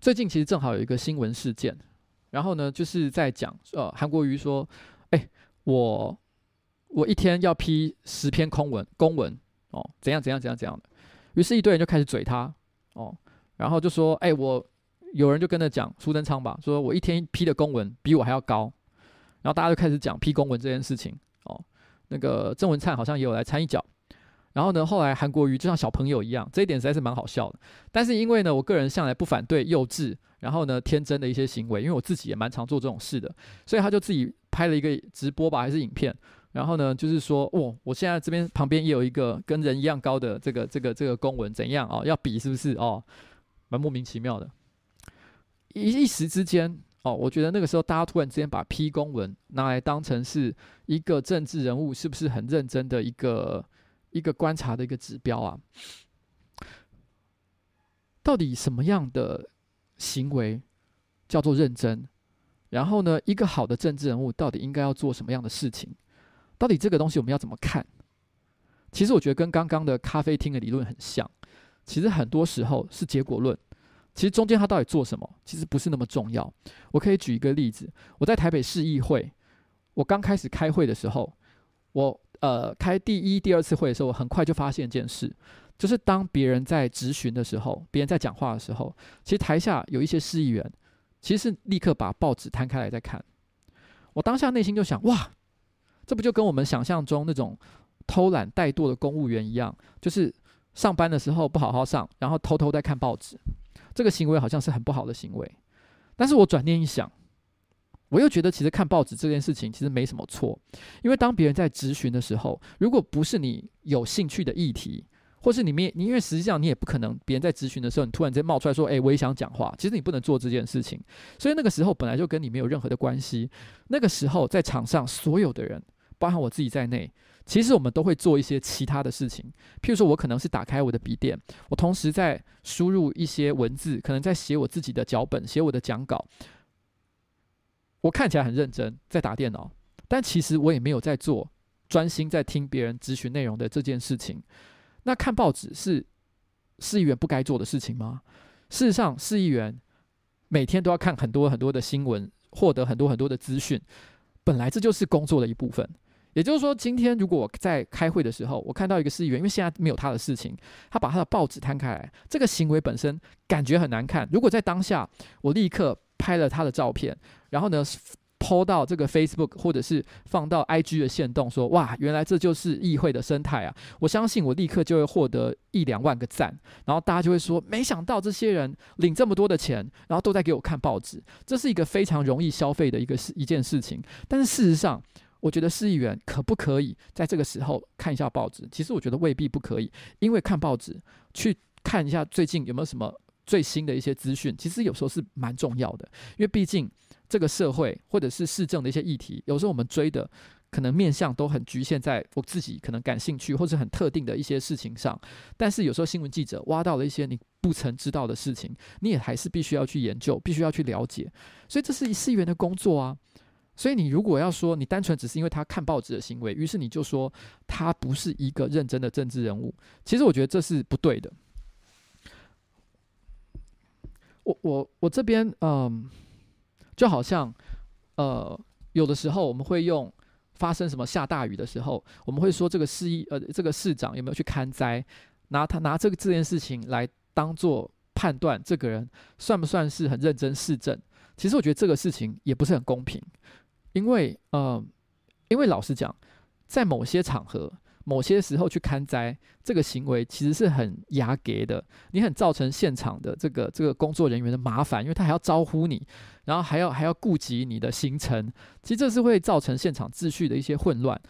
最近其实正好有一个新闻事件。然后呢，就是在讲，呃，韩国瑜说，哎，我我一天要批十篇空文公文，哦，怎样怎样怎样怎样的。于是，一堆人就开始嘴他，哦，然后就说，哎，我有人就跟着讲苏贞昌吧，说我一天批的公文比我还要高。然后大家就开始讲批公文这件事情，哦，那个郑文灿好像也有来掺一脚。然后呢，后来韩国瑜就像小朋友一样，这一点实在是蛮好笑的。但是因为呢，我个人向来不反对幼稚。然后呢，天真的一些行为，因为我自己也蛮常做这种事的，所以他就自己拍了一个直播吧，还是影片。然后呢，就是说，哦，我现在这边旁边也有一个跟人一样高的这个这个这个公文，怎样哦？要比是不是哦？蛮莫名其妙的。一一时之间哦，我觉得那个时候大家突然之间把批公文拿来当成是一个政治人物是不是很认真的一个一个观察的一个指标啊？到底什么样的？行为叫做认真？然后呢，一个好的政治人物到底应该要做什么样的事情？到底这个东西我们要怎么看？其实我觉得跟刚刚的咖啡厅的理论很像。其实很多时候是结果论。其实中间他到底做什么，其实不是那么重要。我可以举一个例子：我在台北市议会，我刚开始开会的时候，我呃开第一、第二次会的时候，我很快就发现一件事，就是当别人在质询的时候，别人在讲话的时候，其实台下有一些市议员，其实是立刻把报纸摊开来在看。我当下内心就想：哇，这不就跟我们想象中那种偷懒怠惰的公务员一样，就是上班的时候不好好上，然后偷偷在看报纸。这个行为好像是很不好的行为，但是我转念一想，我又觉得其实看报纸这件事情其实没什么错，因为当别人在质询的时候，如果不是你有兴趣的议题，或是你没你，因为实际上你也不可能别人在质询的时候，你突然间冒出来说，哎，我也想讲话，其实你不能做这件事情，所以那个时候本来就跟你没有任何的关系，那个时候在场上所有的人，包含我自己在内。其实我们都会做一些其他的事情，譬如说，我可能是打开我的笔电，我同时在输入一些文字，可能在写我自己的脚本，写我的讲稿。我看起来很认真，在打电脑，但其实我也没有在做专心在听别人咨询内容的这件事情。那看报纸是市议员不该做的事情吗？事实上，市议员每天都要看很多很多的新闻，获得很多很多的资讯，本来这就是工作的一部分。也就是说，今天如果我在开会的时候，我看到一个市议员，因为现在没有他的事情，他把他的报纸摊开来，这个行为本身感觉很难看。如果在当下，我立刻拍了他的照片，然后呢抛到这个 Facebook 或者是放到 IG 的限动，说哇，原来这就是议会的生态啊！我相信我立刻就会获得一两万个赞，然后大家就会说，没想到这些人领这么多的钱，然后都在给我看报纸，这是一个非常容易消费的一个事一件事情。但是事实上，我觉得市议员可不可以在这个时候看一下报纸？其实我觉得未必不可以，因为看报纸去看一下最近有没有什么最新的一些资讯，其实有时候是蛮重要的。因为毕竟这个社会或者是市政的一些议题，有时候我们追的可能面向都很局限在我自己可能感兴趣或者很特定的一些事情上。但是有时候新闻记者挖到了一些你不曾知道的事情，你也还是必须要去研究，必须要去了解。所以这是市议员的工作啊。所以你如果要说你单纯只是因为他看报纸的行为，于是你就说他不是一个认真的政治人物，其实我觉得这是不对的。我我我这边嗯，就好像呃，有的时候我们会用发生什么下大雨的时候，我们会说这个市议呃这个市长有没有去勘灾，拿他拿这个这件事情来当做判断这个人算不算是很认真市政。其实我觉得这个事情也不是很公平。因为，呃，因为老实讲，在某些场合、某些时候去看灾，这个行为其实是很压给的，你很造成现场的这个这个工作人员的麻烦，因为他还要招呼你，然后还要还要顾及你的行程，其实这是会造成现场秩序的一些混乱。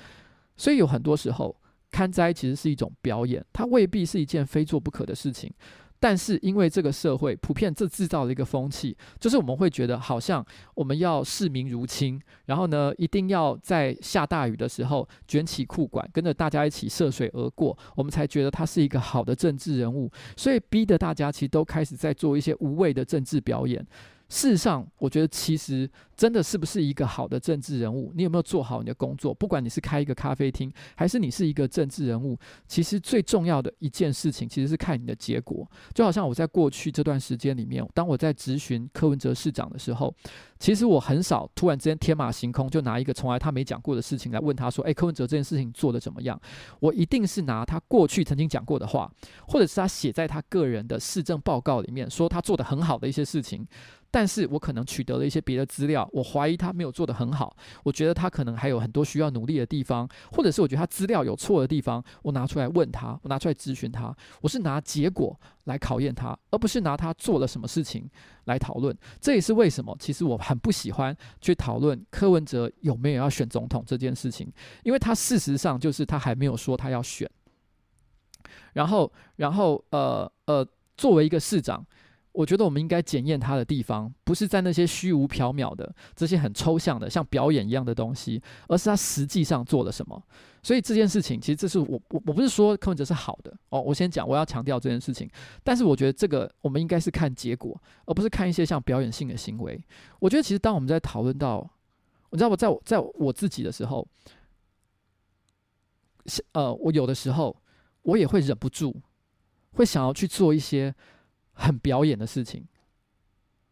所以有很多时候，看灾其实是一种表演，它未必是一件非做不可的事情。但是因为这个社会普遍这制造了一个风气，就是我们会觉得好像我们要视民如亲，然后呢，一定要在下大雨的时候卷起裤管，跟着大家一起涉水而过，我们才觉得他是一个好的政治人物，所以逼得大家其实都开始在做一些无谓的政治表演。事实上，我觉得其实真的是不是一个好的政治人物，你有没有做好你的工作？不管你是开一个咖啡厅，还是你是一个政治人物，其实最重要的一件事情，其实是看你的结果。就好像我在过去这段时间里面，当我在质询柯文哲市长的时候，其实我很少突然之间天马行空就拿一个从来他没讲过的事情来问他说：“诶，柯文哲这件事情做得怎么样？”我一定是拿他过去曾经讲过的话，或者是他写在他个人的市政报告里面说他做得很好的一些事情。但是我可能取得了一些别的资料，我怀疑他没有做得很好，我觉得他可能还有很多需要努力的地方，或者是我觉得他资料有错的地方，我拿出来问他，我拿出来咨询他，我是拿结果来考验他，而不是拿他做了什么事情来讨论。这也是为什么，其实我很不喜欢去讨论柯文哲有没有要选总统这件事情，因为他事实上就是他还没有说他要选。然后，然后，呃呃，作为一个市长。我觉得我们应该检验它的地方，不是在那些虚无缥缈的这些很抽象的像表演一样的东西，而是他实际上做了什么。所以这件事情，其实这是我我我不是说柯文哲是好的哦，我先讲，我要强调这件事情。但是我觉得这个我们应该是看结果，而不是看一些像表演性的行为。我觉得其实当我们在讨论到，你知道我在我在我自己的时候，呃，我有的时候我也会忍不住，会想要去做一些。很表演的事情，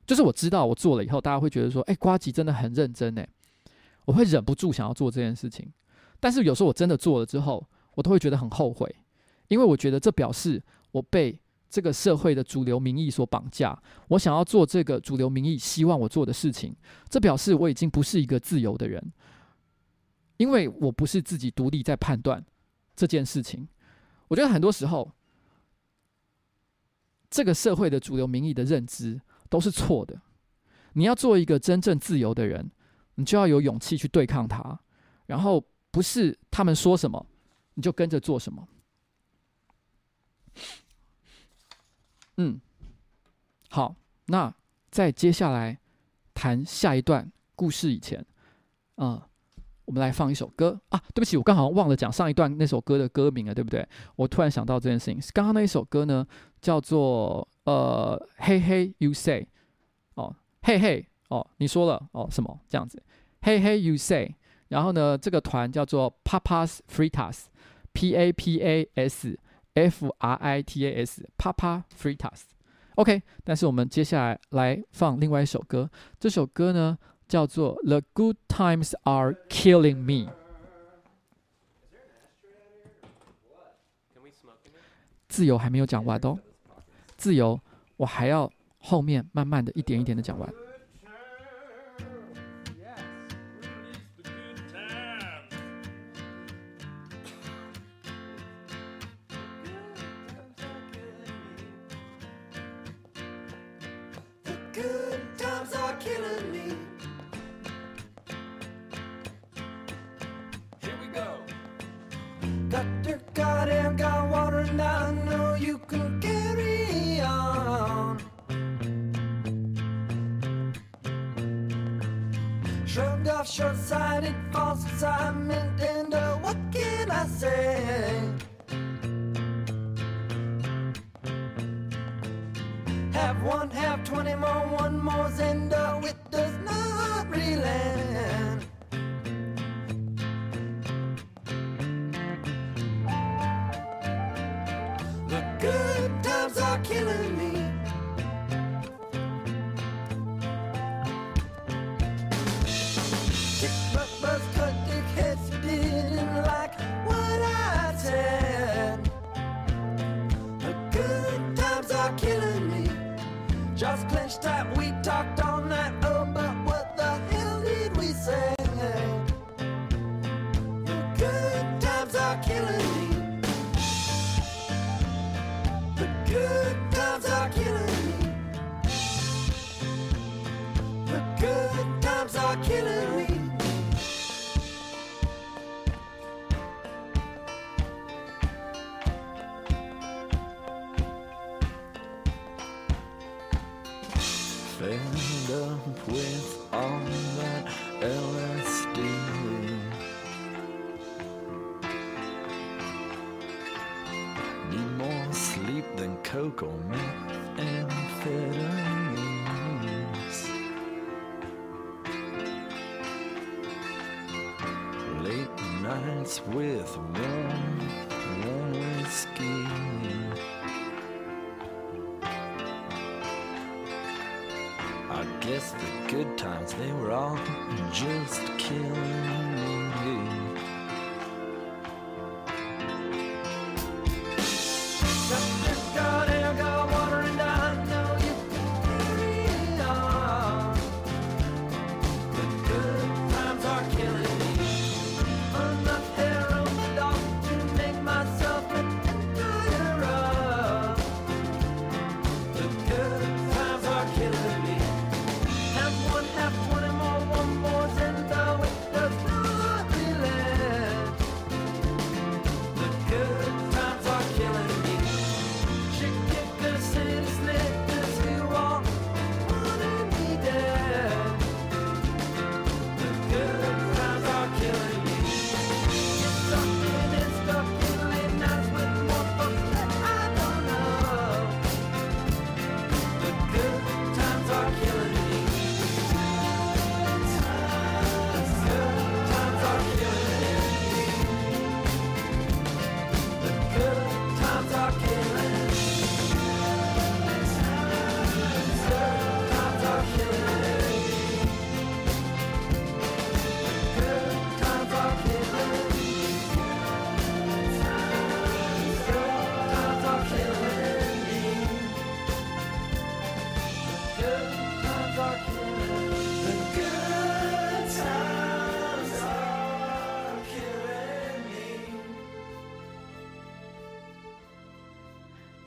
就是我知道我做了以后，大家会觉得说：“哎，瓜吉真的很认真。”哎，我会忍不住想要做这件事情。但是有时候我真的做了之后，我都会觉得很后悔，因为我觉得这表示我被这个社会的主流民意所绑架。我想要做这个主流民意希望我做的事情，这表示我已经不是一个自由的人，因为我不是自己独立在判断这件事情。我觉得很多时候。这个社会的主流民意的认知都是错的。你要做一个真正自由的人，你就要有勇气去对抗他，然后不是他们说什么你就跟着做什么。嗯，好，那在接下来谈下一段故事以前，嗯。我们来放一首歌啊！对不起，我刚好忘了讲上一段那首歌的歌名了，对不对？我突然想到这件事情，刚刚那一首歌呢，叫做呃，Hey Hey You Say，哦，Hey Hey，哦，你说了哦，什么这样子？Hey Hey You Say，然后呢，这个团叫做 Papas Fritas，P A P A S F R I T A S，Papa Fritas。OK，但是我们接下来来放另外一首歌，这首歌呢，叫做 The Good Times Are Killing Me。自由还没有讲完哦， 自由我还要后面慢慢的一点一点的讲完。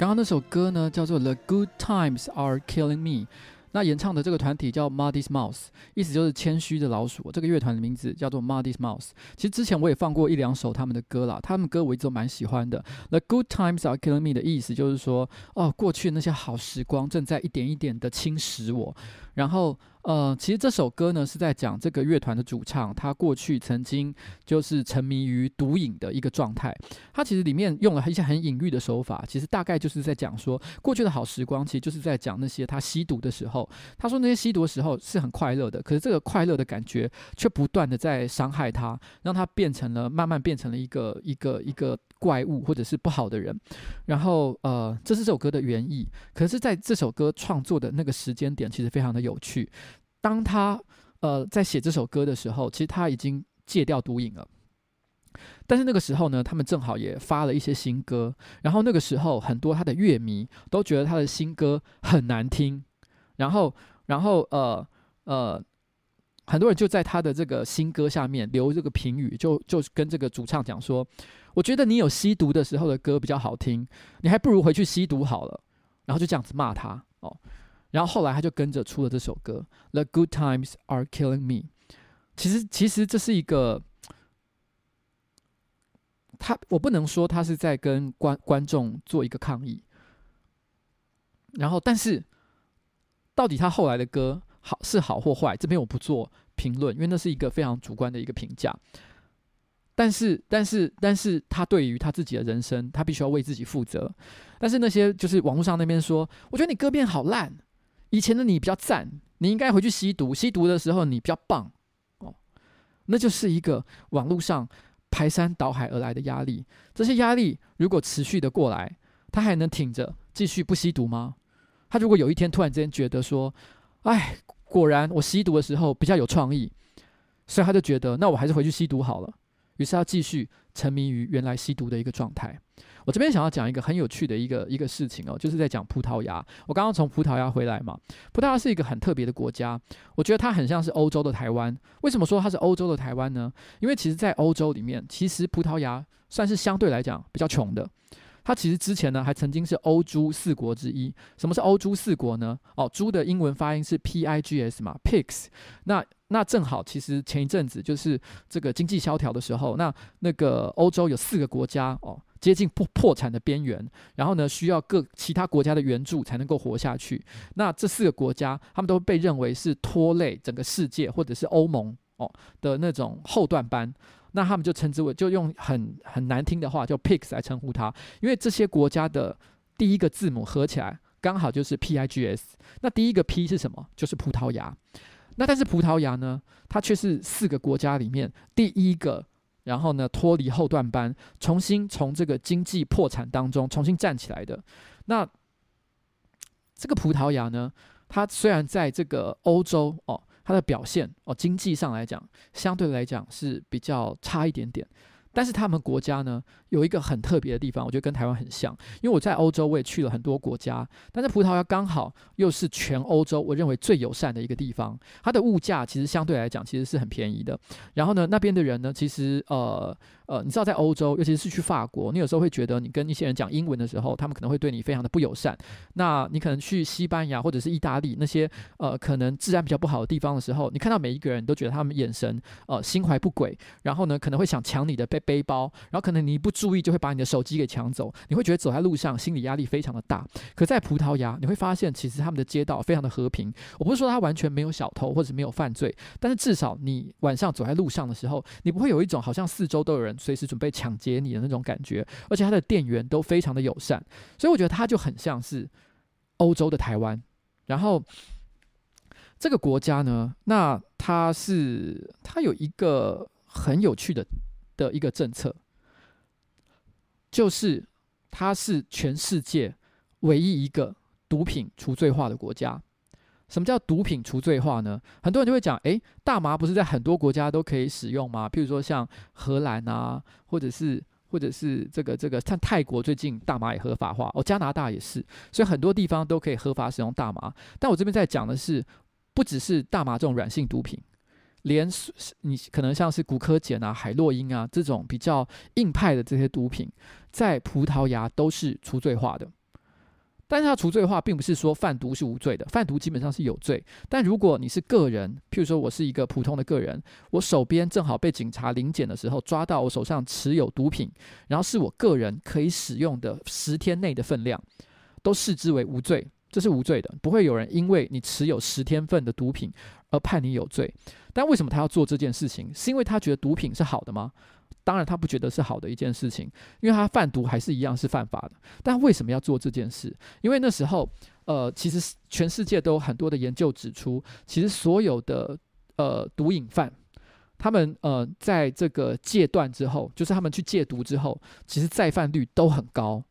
然后那首歌呢，叫做《The Good Times Are Killing Me》。那演唱的这个团体叫 Muddy's Mouse，意思就是谦虚的老鼠。这个乐团的名字叫做 Muddy's Mouse。其实之前我也放过一两首他们的歌啦，他们歌我一直都蛮喜欢的。The Good Times Are Killing Me 的意思就是说，哦，过去那些好时光正在一点一点的侵蚀我，然后。呃，其实这首歌呢是在讲这个乐团的主唱，他过去曾经就是沉迷于毒瘾的一个状态。他其实里面用了一些很隐喻的手法，其实大概就是在讲说，过去的好时光，其实就是在讲那些他吸毒的时候。他说那些吸毒的时候是很快乐的，可是这个快乐的感觉却不断的在伤害他，让他变成了慢慢变成了一个一个一个怪物或者是不好的人。然后呃，这是这首歌的原意。可是在这首歌创作的那个时间点，其实非常的有趣。当他呃在写这首歌的时候，其实他已经戒掉毒瘾了。但是那个时候呢，他们正好也发了一些新歌，然后那个时候很多他的乐迷都觉得他的新歌很难听，然后然后呃呃，很多人就在他的这个新歌下面留这个评语，就就跟这个主唱讲说：“我觉得你有吸毒的时候的歌比较好听，你还不如回去吸毒好了。”然后就这样子骂他哦。然后后来他就跟着出了这首歌《The Good Times Are Killing Me》。其实，其实这是一个他，我不能说他是在跟观观众做一个抗议。然后，但是到底他后来的歌好是好或坏，这边我不做评论，因为那是一个非常主观的一个评价。但是，但是，但是他对于他自己的人生，他必须要为自己负责。但是那些就是网络上那边说，我觉得你歌变好烂。以前的你比较赞，你应该回去吸毒。吸毒的时候你比较棒，哦，那就是一个网络上排山倒海而来的压力。这些压力如果持续的过来，他还能挺着继续不吸毒吗？他如果有一天突然之间觉得说，哎，果然我吸毒的时候比较有创意，所以他就觉得那我还是回去吸毒好了。于是要继续沉迷于原来吸毒的一个状态。我这边想要讲一个很有趣的一个一个事情哦，就是在讲葡萄牙。我刚刚从葡萄牙回来嘛，葡萄牙是一个很特别的国家，我觉得它很像是欧洲的台湾。为什么说它是欧洲的台湾呢？因为其实，在欧洲里面，其实葡萄牙算是相对来讲比较穷的。它其实之前呢，还曾经是欧猪四国之一。什么是欧猪四国呢？哦，猪的英文发音是 P I G S 嘛，Pigs。那那正好，其实前一阵子就是这个经济萧条的时候，那那个欧洲有四个国家哦。接近破破产的边缘，然后呢，需要各其他国家的援助才能够活下去。那这四个国家，他们都被认为是拖累整个世界或者是欧盟哦的那种后段班。那他们就称之为，就用很很难听的话叫 pigs 来称呼它，因为这些国家的第一个字母合起来刚好就是 P I G S。那第一个 P 是什么？就是葡萄牙。那但是葡萄牙呢，它却是四个国家里面第一个。然后呢，脱离后段班，重新从这个经济破产当中重新站起来的。那这个葡萄牙呢，它虽然在这个欧洲哦，它的表现哦，经济上来讲，相对来讲是比较差一点点。但是他们国家呢，有一个很特别的地方，我觉得跟台湾很像。因为我在欧洲，我也去了很多国家，但是葡萄牙刚好又是全欧洲我认为最友善的一个地方。它的物价其实相对来讲其实是很便宜的。然后呢，那边的人呢，其实呃。呃，你知道在欧洲，尤其是去法国，你有时候会觉得你跟一些人讲英文的时候，他们可能会对你非常的不友善。那你可能去西班牙或者是意大利那些呃可能治安比较不好的地方的时候，你看到每一个人都觉得他们眼神呃心怀不轨，然后呢可能会想抢你的背背包，然后可能你不注意就会把你的手机给抢走，你会觉得走在路上心理压力非常的大。可在葡萄牙，你会发现其实他们的街道非常的和平。我不是说他完全没有小偷或者没有犯罪，但是至少你晚上走在路上的时候，你不会有一种好像四周都有人。随时准备抢劫你的那种感觉，而且他的店员都非常的友善，所以我觉得他就很像是欧洲的台湾。然后这个国家呢，那它是它有一个很有趣的的一个政策，就是它是全世界唯一一个毒品除罪化的国家。什么叫毒品除罪化呢？很多人就会讲，诶，大麻不是在很多国家都可以使用吗？譬如说像荷兰啊，或者是或者是这个这个，像泰国最近大麻也合法化，哦，加拿大也是，所以很多地方都可以合法使用大麻。但我这边在讲的是，不只是大麻这种软性毒品，连你可能像是古柯碱啊、海洛因啊这种比较硬派的这些毒品，在葡萄牙都是除罪化的。但是它除罪化，并不是说贩毒是无罪的，贩毒基本上是有罪。但如果你是个人，譬如说我是一个普通的个人，我手边正好被警察临检的时候抓到我手上持有毒品，然后是我个人可以使用的十天内的分量，都视之为无罪，这是无罪的，不会有人因为你持有十天份的毒品而判你有罪。但为什么他要做这件事情？是因为他觉得毒品是好的吗？当然，他不觉得是好的一件事情，因为他贩毒还是一样是犯法的。但为什么要做这件事？因为那时候，呃，其实全世界都有很多的研究指出，其实所有的呃毒瘾犯，他们呃在这个戒断之后，就是他们去戒毒之后，其实再犯率都很高。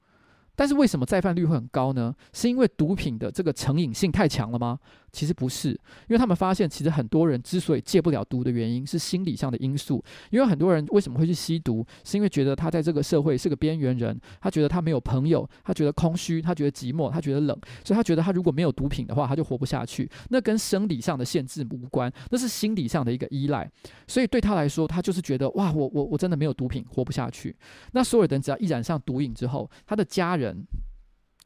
但是为什么再犯率会很高呢？是因为毒品的这个成瘾性太强了吗？其实不是，因为他们发现，其实很多人之所以戒不了毒的原因是心理上的因素。因为很多人为什么会去吸毒，是因为觉得他在这个社会是个边缘人，他觉得他没有朋友，他觉得空虚，他觉得寂寞，他觉得冷，所以他觉得他如果没有毒品的话，他就活不下去。那跟生理上的限制无关，那是心理上的一个依赖。所以对他来说，他就是觉得哇，我我我真的没有毒品，活不下去。那所有人只要一染上毒瘾之后，他的家人。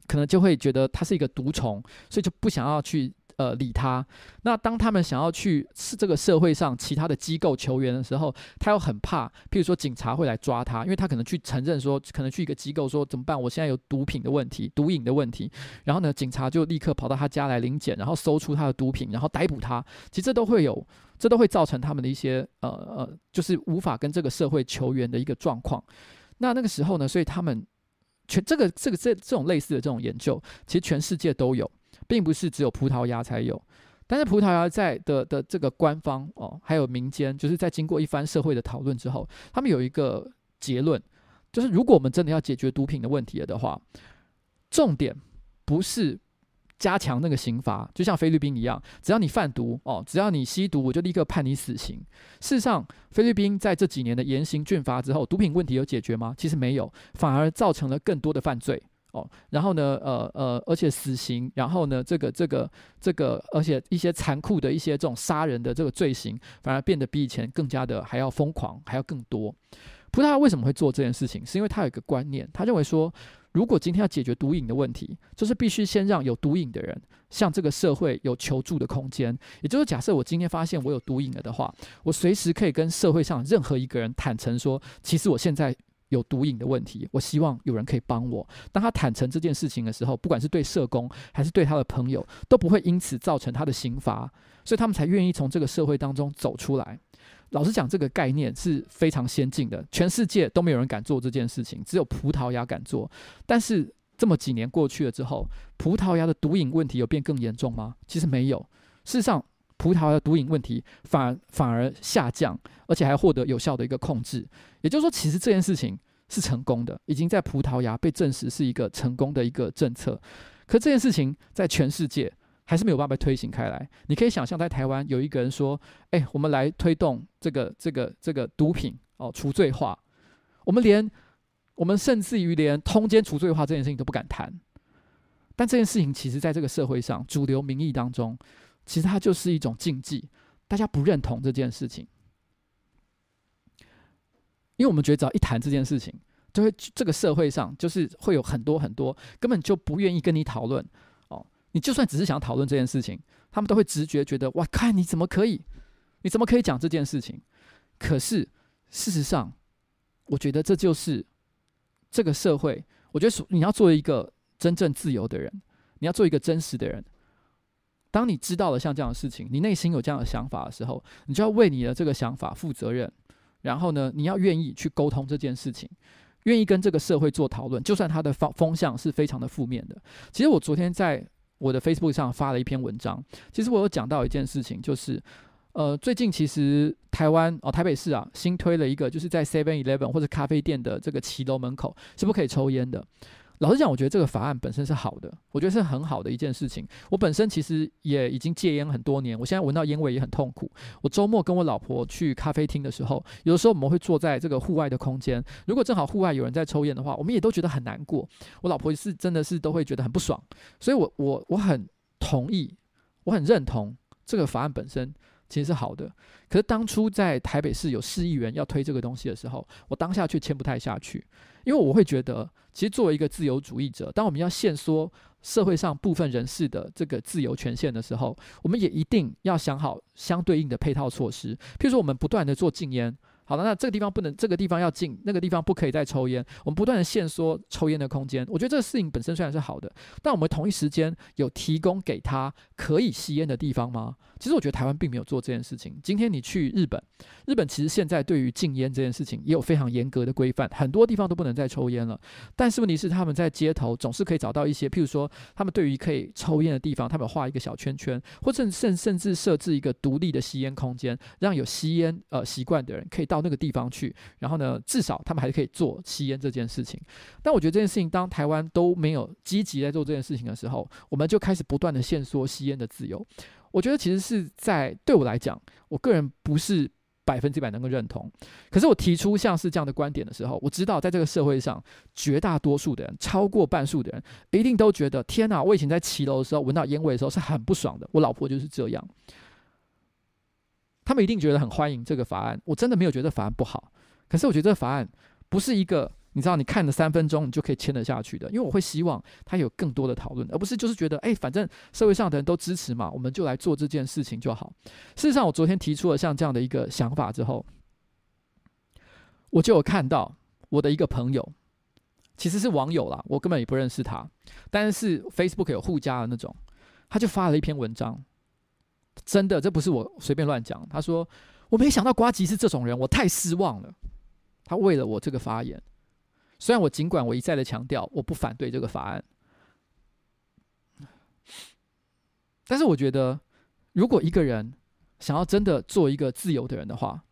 可能就会觉得他是一个毒虫，所以就不想要去呃理他。那当他们想要去是这个社会上其他的机构求援的时候，他又很怕，譬如说警察会来抓他，因为他可能去承认说，可能去一个机构说怎么办？我现在有毒品的问题，毒瘾的问题。然后呢，警察就立刻跑到他家来临检，然后搜出他的毒品，然后逮捕他。其实这都会有，这都会造成他们的一些呃呃，就是无法跟这个社会求援的一个状况。那那个时候呢，所以他们。全这个这个这这种类似的这种研究，其实全世界都有，并不是只有葡萄牙才有。但是葡萄牙在的的这个官方哦，还有民间，就是在经过一番社会的讨论之后，他们有一个结论，就是如果我们真的要解决毒品的问题了的话，重点不是。加强那个刑罚，就像菲律宾一样，只要你贩毒哦，只要你吸毒，我就立刻判你死刑。事实上，菲律宾在这几年的严刑峻法之后，毒品问题有解决吗？其实没有，反而造成了更多的犯罪哦。然后呢，呃呃，而且死刑，然后呢，这个这个这个，而且一些残酷的一些这种杀人的这个罪行，反而变得比以前更加的还要疯狂，还要更多。葡萄牙为什么会做这件事情？是因为他有一个观念，他认为说，如果今天要解决毒瘾的问题，就是必须先让有毒瘾的人向这个社会有求助的空间。也就是假设我今天发现我有毒瘾了的话，我随时可以跟社会上任何一个人坦诚说，其实我现在有毒瘾的问题，我希望有人可以帮我。当他坦诚这件事情的时候，不管是对社工还是对他的朋友，都不会因此造成他的刑罚，所以他们才愿意从这个社会当中走出来。老实讲，这个概念是非常先进的，全世界都没有人敢做这件事情，只有葡萄牙敢做。但是这么几年过去了之后，葡萄牙的毒瘾问题有变更严重吗？其实没有。事实上，葡萄牙的毒瘾问题反而反而下降，而且还获得有效的一个控制。也就是说，其实这件事情是成功的，已经在葡萄牙被证实是一个成功的一个政策。可这件事情在全世界。还是没有办法推行开来。你可以想象，在台湾有一个人说：“哎，我们来推动这个、这个、这个毒品哦除罪化。”我们连我们甚至于连通奸除罪化这件事情都不敢谈。但这件事情其实在这个社会上，主流民意当中，其实它就是一种禁忌，大家不认同这件事情，因为我们觉得只要一谈这件事情，就会这个社会上就是会有很多很多根本就不愿意跟你讨论哦。你就算只是想讨论这件事情，他们都会直觉觉得：哇，看你怎么可以，你怎么可以讲这件事情？可是事实上，我觉得这就是这个社会。我觉得你要做一个真正自由的人，你要做一个真实的人。当你知道了像这样的事情，你内心有这样的想法的时候，你就要为你的这个想法负责任。然后呢，你要愿意去沟通这件事情，愿意跟这个社会做讨论，就算它的风风向是非常的负面的。其实我昨天在。我的 Facebook 上发了一篇文章，其实我有讲到一件事情，就是，呃，最近其实台湾哦，台北市啊，新推了一个，就是在 Seven Eleven 或者咖啡店的这个骑楼门口是不可以抽烟的。老实讲，我觉得这个法案本身是好的，我觉得是很好的一件事情。我本身其实也已经戒烟很多年，我现在闻到烟味也很痛苦。我周末跟我老婆去咖啡厅的时候，有的时候我们会坐在这个户外的空间，如果正好户外有人在抽烟的话，我们也都觉得很难过。我老婆是真的是都会觉得很不爽，所以我我我很同意，我很认同这个法案本身其实是好的。可是当初在台北市有市议员要推这个东西的时候，我当下却签不太下去，因为我会觉得，其实作为一个自由主义者，当我们要限缩社会上部分人士的这个自由权限的时候，我们也一定要想好相对应的配套措施。譬如说，我们不断的做禁烟。好了，那这个地方不能，这个地方要禁，那个地方不可以再抽烟。我们不断的限缩抽烟的空间，我觉得这个事情本身虽然是好的，但我们同一时间有提供给他可以吸烟的地方吗？其实我觉得台湾并没有做这件事情。今天你去日本，日本其实现在对于禁烟这件事情也有非常严格的规范，很多地方都不能再抽烟了。但是问题是，他们在街头总是可以找到一些，譬如说，他们对于可以抽烟的地方，他们画一个小圈圈，或者甚甚至设置一个独立的吸烟空间，让有吸烟呃习惯的人可以到那个地方去。然后呢，至少他们还是可以做吸烟这件事情。但我觉得这件事情，当台湾都没有积极在做这件事情的时候，我们就开始不断的限缩吸烟的自由。我觉得其实是在对我来讲，我个人不是百分之百能够认同。可是我提出像是这样的观点的时候，我知道在这个社会上，绝大多数的人，超过半数的人，一定都觉得天哪！我以前在骑楼的时候闻到烟味的时候是很不爽的。我老婆就是这样，他们一定觉得很欢迎这个法案。我真的没有觉得法案不好，可是我觉得这个法案不是一个。你知道，你看了三分钟，你就可以签得下去的，因为我会希望他有更多的讨论，而不是就是觉得，哎，反正社会上的人都支持嘛，我们就来做这件事情就好。事实上，我昨天提出了像这样的一个想法之后，我就有看到我的一个朋友，其实是网友啦，我根本也不认识他，但是 Facebook 有互加的那种，他就发了一篇文章，真的，这不是我随便乱讲。他说，我没想到瓜吉是这种人，我太失望了。他为了我这个发言。虽然我尽管我一再的强调我不反对这个法案，但是我觉得，如果一个人想要真的做一个自由的人的话，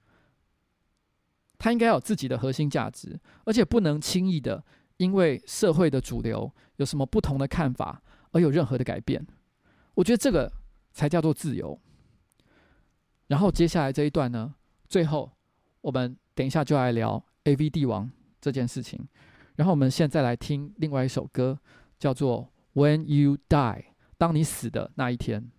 他应该有自己的核心价值，而且不能轻易的因为社会的主流有什么不同的看法而有任何的改变。我觉得这个才叫做自由。然后接下来这一段呢，最后我们等一下就来聊 AV 帝王。这件事情，然后我们现在来听另外一首歌，叫做《When You Die》，当你死的那一天。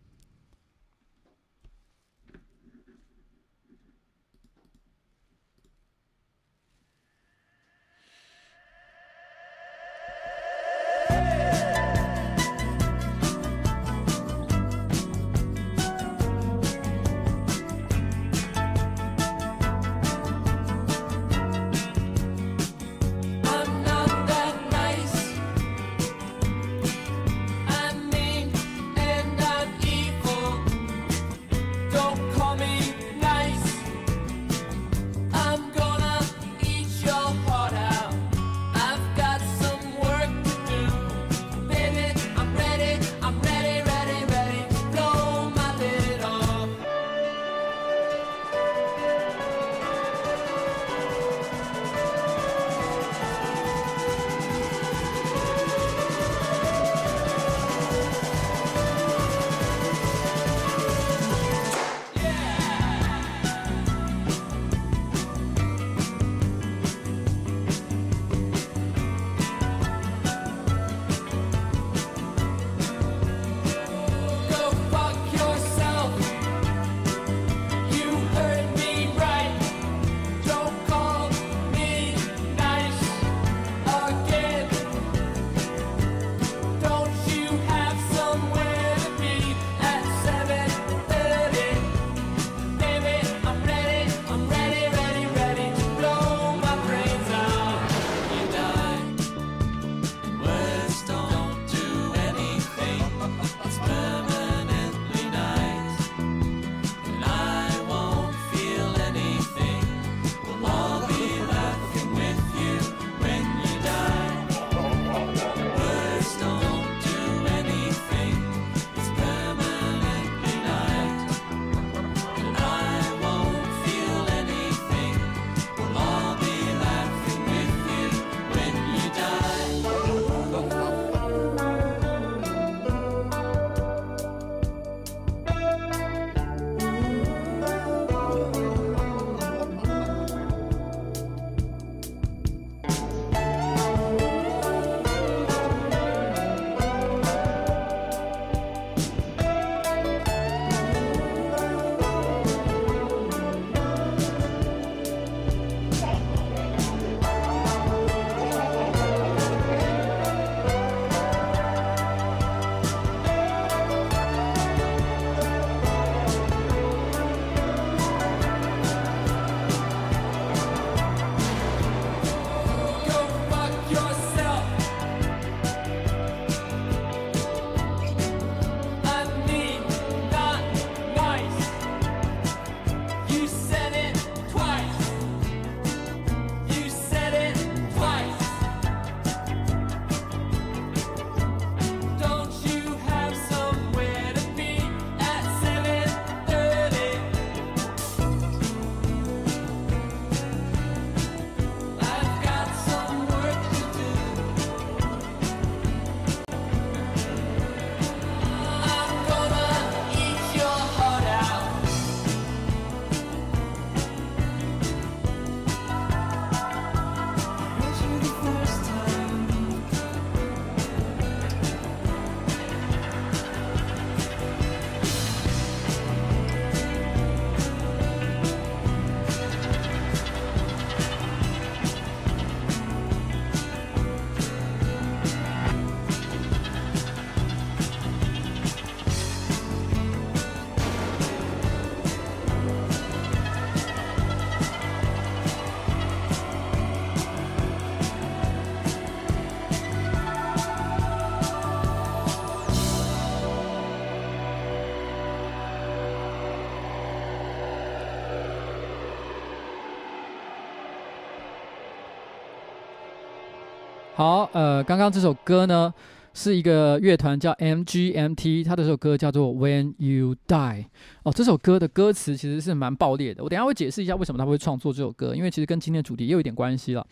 好，呃，刚刚这首歌呢，是一个乐团叫 MGMT，他的这首歌叫做 When You Die。哦，这首歌的歌词其实是蛮爆裂的，我等一下会解释一下为什么他会创作这首歌，因为其实跟今天的主题也有一点关系了。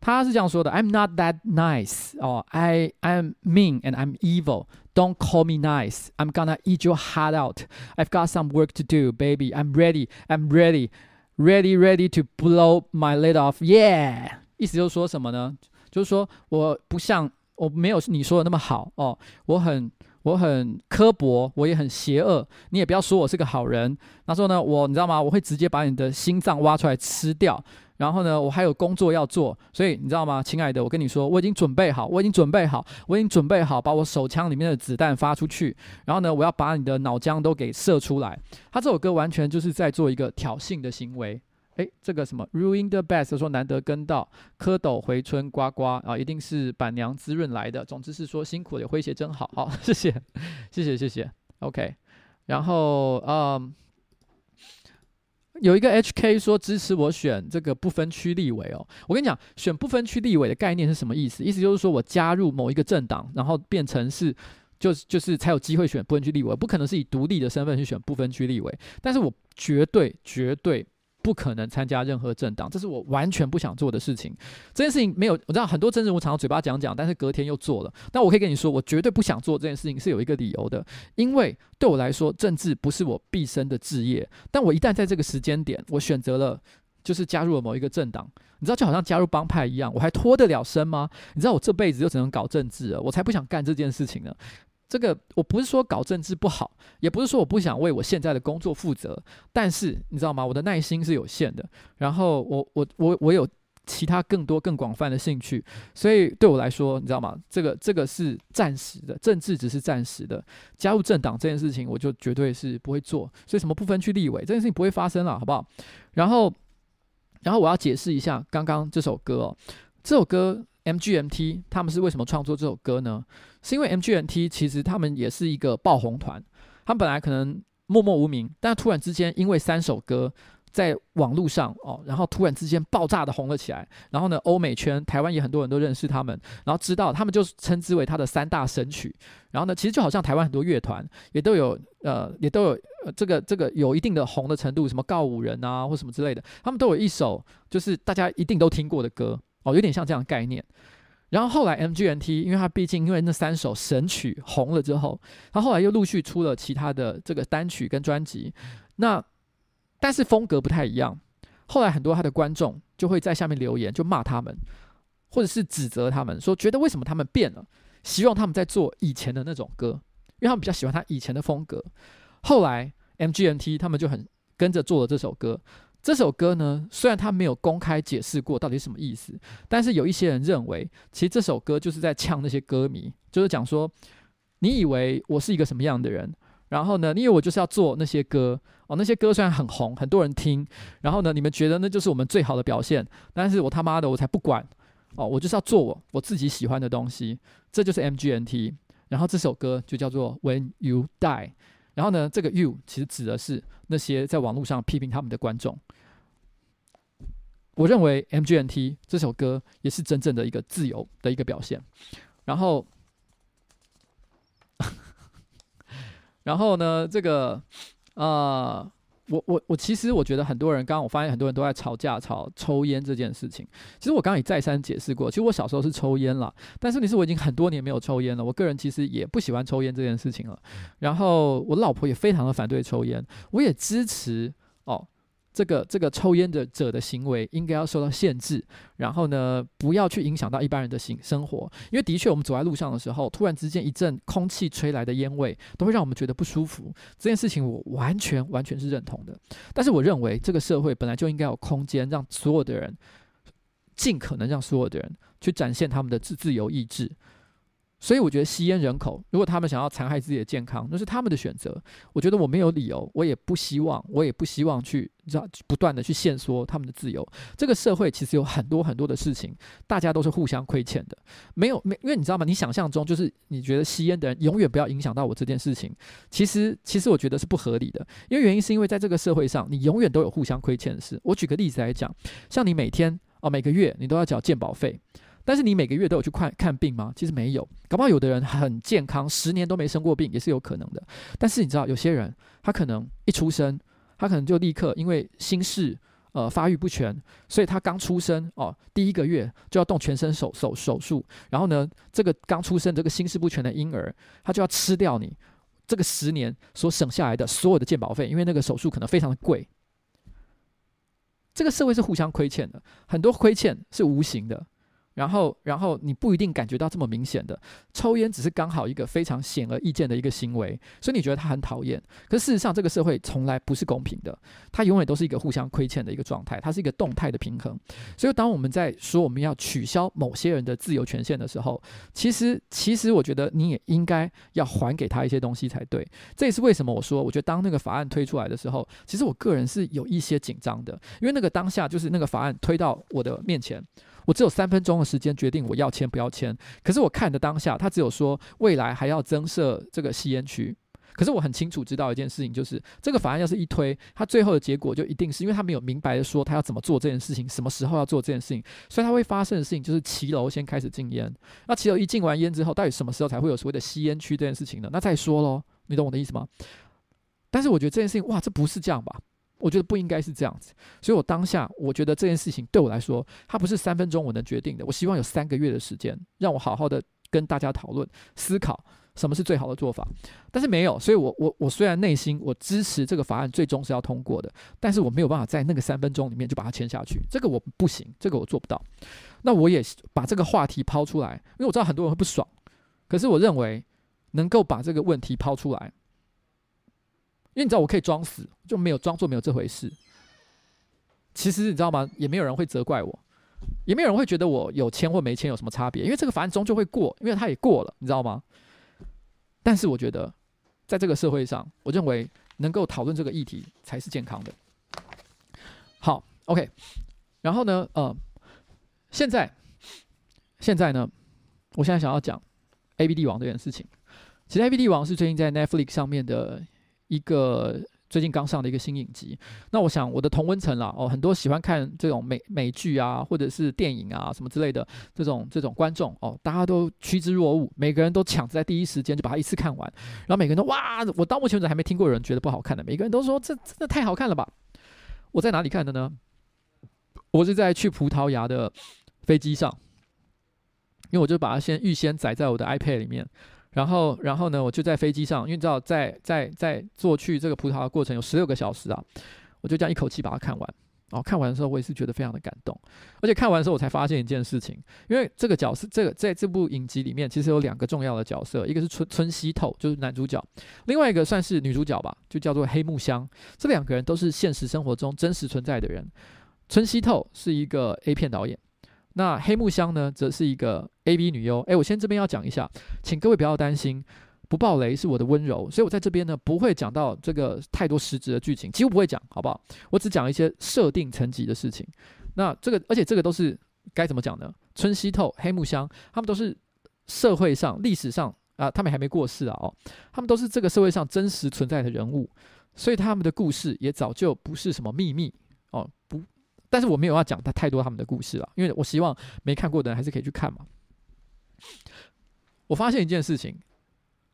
他是这样说的：I'm not that nice，哦，I I'm mean and I'm evil。Don't call me nice. I'm gonna eat your heart out. I've got some work to do, baby. I'm ready. I'm ready. Ready, ready to blow my lid off. Yeah，意思就是说什么呢？ 就是说我不像我没有你说的那么好哦，我很我很刻薄，我也很邪恶。你也不要说我是个好人。他说呢，我你知道吗？我会直接把你的心脏挖出来吃掉。然后呢，我还有工作要做，所以你知道吗，亲爱的，我跟你说，我已经准备好，我已经准备好，我已经准备好，把我手枪里面的子弹发出去。然后呢，我要把你的脑浆都给射出来。他这首歌完全就是在做一个挑衅的行为。诶，这个什么 ruin the best 说难得跟到蝌蚪回春呱呱啊，一定是板娘滋润来的。总之是说辛苦了，诙谐真好，好，谢谢，谢谢，谢谢。OK，然后嗯。有一个 HK 说支持我选这个不分区立委哦，我跟你讲，选不分区立委的概念是什么意思？意思就是说我加入某一个政党，然后变成是，就是就是才有机会选不分区立委，不可能是以独立的身份去选不分区立委，但是我绝对绝对。不可能参加任何政党，这是我完全不想做的事情。这件事情没有，我知道很多政治人物常常嘴巴讲讲，但是隔天又做了。但我可以跟你说，我绝对不想做这件事情，是有一个理由的。因为对我来说，政治不是我毕生的志业。但我一旦在这个时间点，我选择了，就是加入了某一个政党，你知道，就好像加入帮派一样，我还脱得了身吗？你知道，我这辈子就只能搞政治了，我才不想干这件事情呢。这个我不是说搞政治不好，也不是说我不想为我现在的工作负责，但是你知道吗？我的耐心是有限的。然后我我我我有其他更多更广泛的兴趣，所以对我来说，你知道吗？这个这个是暂时的，政治只是暂时的。加入政党这件事情，我就绝对是不会做。所以什么不分区立委这件事情不会发生了，好不好？然后然后我要解释一下刚刚这首歌哦，这首歌。MGMT 他们是为什么创作这首歌呢？是因为 MGMT 其实他们也是一个爆红团，他们本来可能默默无名，但突然之间因为三首歌在网络上哦，然后突然之间爆炸的红了起来。然后呢，欧美圈、台湾也很多人都认识他们，然后知道他们就称之为他的三大神曲。然后呢，其实就好像台湾很多乐团也都有呃，也都有呃这个这个有一定的红的程度，什么告五人啊或什么之类的，他们都有一首就是大家一定都听过的歌。哦，有点像这样的概念。然后后来 MGMT，因为他毕竟因为那三首神曲红了之后，他后来又陆续出了其他的这个单曲跟专辑。那但是风格不太一样。后来很多他的观众就会在下面留言，就骂他们，或者是指责他们，说觉得为什么他们变了，希望他们在做以前的那种歌，因为他们比较喜欢他以前的风格。后来 MGMT 他们就很跟着做了这首歌。这首歌呢，虽然他没有公开解释过到底什么意思，但是有一些人认为，其实这首歌就是在呛那些歌迷，就是讲说，你以为我是一个什么样的人？然后呢，你以为我就是要做那些歌哦，那些歌虽然很红，很多人听，然后呢，你们觉得那就是我们最好的表现，但是我他妈的我才不管哦，我就是要做我我自己喜欢的东西，这就是 MGMT。然后这首歌就叫做 When You Die。然后呢，这个 “you” 其实指的是那些在网络上批评他们的观众。我认为 MGNT 这首歌也是真正的一个自由的一个表现。然后，然后呢，这个啊。我我我其实我觉得很多人，刚刚我发现很多人都在吵架，吵抽烟这件事情。其实我刚刚也再三解释过，其实我小时候是抽烟了，但是你是我已经很多年没有抽烟了。我个人其实也不喜欢抽烟这件事情了。然后我老婆也非常的反对抽烟，我也支持哦。这个这个抽烟的者的行为应该要受到限制，然后呢，不要去影响到一般人的行生活，因为的确我们走在路上的时候，突然之间一阵空气吹来的烟味，都会让我们觉得不舒服。这件事情我完全完全是认同的，但是我认为这个社会本来就应该有空间，让所有的人尽可能让所有的人去展现他们的自自由意志。所以我觉得吸烟人口，如果他们想要残害自己的健康，那是他们的选择。我觉得我没有理由，我也不希望，我也不希望去让不断的去限缩他们的自由。这个社会其实有很多很多的事情，大家都是互相亏欠的。没有没，因为你知道吗？你想象中就是你觉得吸烟的人永远不要影响到我这件事情，其实其实我觉得是不合理的。因为原因是因为在这个社会上，你永远都有互相亏欠的事。我举个例子来讲，像你每天哦每个月你都要缴健保费。但是你每个月都有去看看病吗？其实没有，搞不好有的人很健康，十年都没生过病也是有可能的。但是你知道，有些人他可能一出生，他可能就立刻因为心室呃发育不全，所以他刚出生哦，第一个月就要动全身手手手术，然后呢，这个刚出生这个心室不全的婴儿，他就要吃掉你这个十年所省下来的所有的健保费，因为那个手术可能非常的贵。这个社会是互相亏欠的，很多亏欠是无形的。然后，然后你不一定感觉到这么明显的，抽烟只是刚好一个非常显而易见的一个行为，所以你觉得他很讨厌。可事实上，这个社会从来不是公平的，它永远都是一个互相亏欠的一个状态，它是一个动态的平衡。所以，当我们在说我们要取消某些人的自由权限的时候，其实，其实我觉得你也应该要还给他一些东西才对。这也是为什么我说，我觉得当那个法案推出来的时候，其实我个人是有一些紧张的，因为那个当下就是那个法案推到我的面前。我只有三分钟时间决定我要签不要签，可是我看的当下，他只有说未来还要增设这个吸烟区，可是我很清楚知道一件事情，就是这个法案要是一推，他最后的结果就一定是因为他没有明白的说他要怎么做这件事情，什么时候要做这件事情，所以他会发生的事情就是骑楼先开始禁烟，那骑楼一禁完烟之后，到底什么时候才会有所谓的吸烟区这件事情呢？那再说喽，你懂我的意思吗？但是我觉得这件事情，哇，这不是这样吧？我觉得不应该是这样子，所以我当下我觉得这件事情对我来说，它不是三分钟我能决定的。我希望有三个月的时间，让我好好的跟大家讨论、思考什么是最好的做法。但是没有，所以我我我虽然内心我支持这个法案最终是要通过的，但是我没有办法在那个三分钟里面就把它签下去，这个我不行，这个我做不到。那我也把这个话题抛出来，因为我知道很多人会不爽，可是我认为能够把这个问题抛出来。因为你知道我可以装死，就没有装作没有这回事。其实你知道吗？也没有人会责怪我，也没有人会觉得我有签或没签有什么差别。因为这个法案终究会过，因为它也过了，你知道吗？但是我觉得，在这个社会上，我认为能够讨论这个议题才是健康的。好，OK。然后呢，呃，现在，现在呢，我现在想要讲《A B 帝王》这件事情。其实《A B 帝王》是最近在 Netflix 上面的。一个最近刚上的一个新影集，那我想我的同温层啦，哦，很多喜欢看这种美美剧啊，或者是电影啊什么之类的这种这种观众哦，大家都趋之若鹜，每个人都抢着在第一时间就把它一次看完，然后每个人都哇，我到目前为止还没听过有人觉得不好看的，每个人都说这真的太好看了吧？我在哪里看的呢？我是在去葡萄牙的飞机上，因为我就把它先预先载在我的 iPad 里面。然后，然后呢，我就在飞机上，因为你知道在在在坐去这个葡萄牙过程有十六个小时啊，我就这样一口气把它看完。然后看完的时候，我也是觉得非常的感动。而且看完的时候，我才发现一件事情，因为这个角色，这个在这部影集里面，其实有两个重要的角色，一个是村村西透，就是男主角，另外一个算是女主角吧，就叫做黑木香。这两个人都是现实生活中真实存在的人。村西透是一个 A 片导演。那黑木香呢，则是一个 AV 女优。诶，我先这边要讲一下，请各位不要担心，不爆雷是我的温柔，所以我在这边呢不会讲到这个太多实质的剧情，几乎不会讲，好不好？我只讲一些设定层级的事情。那这个，而且这个都是该怎么讲呢？村西透、黑木香，他们都是社会上、历史上啊，他们还没过世啊，哦，他们都是这个社会上真实存在的人物，所以他们的故事也早就不是什么秘密哦，不。但是我没有要讲他太多他们的故事了，因为我希望没看过的人还是可以去看嘛。我发现一件事情，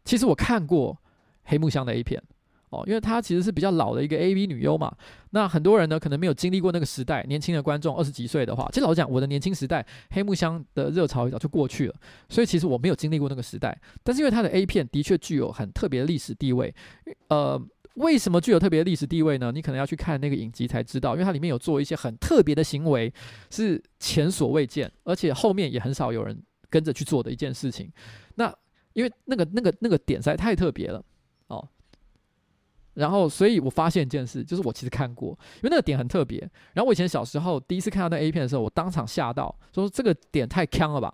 其实我看过黑木香的 A 片哦，因为她其实是比较老的一个 AV 女优嘛。那很多人呢可能没有经历过那个时代，年轻的观众二十几岁的话，其实老实讲，我的年轻时代黑木香的热潮早就过去了，所以其实我没有经历过那个时代。但是因为她的 A 片的确具有很特别的历史地位，呃。为什么具有特别的历史地位呢？你可能要去看那个影集才知道，因为它里面有做一些很特别的行为，是前所未见，而且后面也很少有人跟着去做的一件事情。那因为那个那个那个点实在太特别了。然后，所以我发现一件事，就是我其实看过，因为那个点很特别。然后我以前小时候第一次看到那 A 片的时候，我当场吓到，说这个点太坑了吧。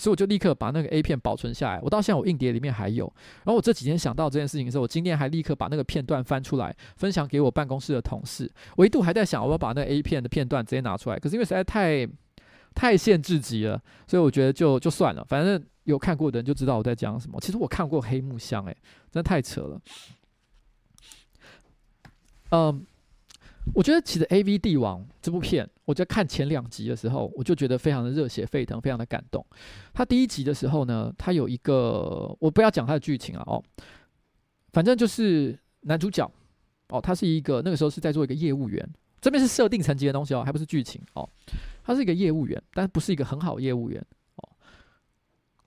所以我就立刻把那个 A 片保存下来。我到现在我硬碟里面还有。然后我这几天想到这件事情的时候，我今天还立刻把那个片段翻出来，分享给我办公室的同事。我一度还在想，我要把那 A 片的片段直接拿出来，可是因为实在太太限制级了，所以我觉得就就算了。反正有看过的人就知道我在讲什么。其实我看过黑木香，诶，真的太扯了。嗯，我觉得其实《AV 帝王》这部片，我在看前两集的时候，我就觉得非常的热血沸腾，非常的感动。他第一集的时候呢，他有一个，我不要讲他的剧情啊，哦，反正就是男主角哦，他是一个那个时候是在做一个业务员，这边是设定层级的东西哦，还不是剧情哦。他是一个业务员，但不是一个很好业务员哦。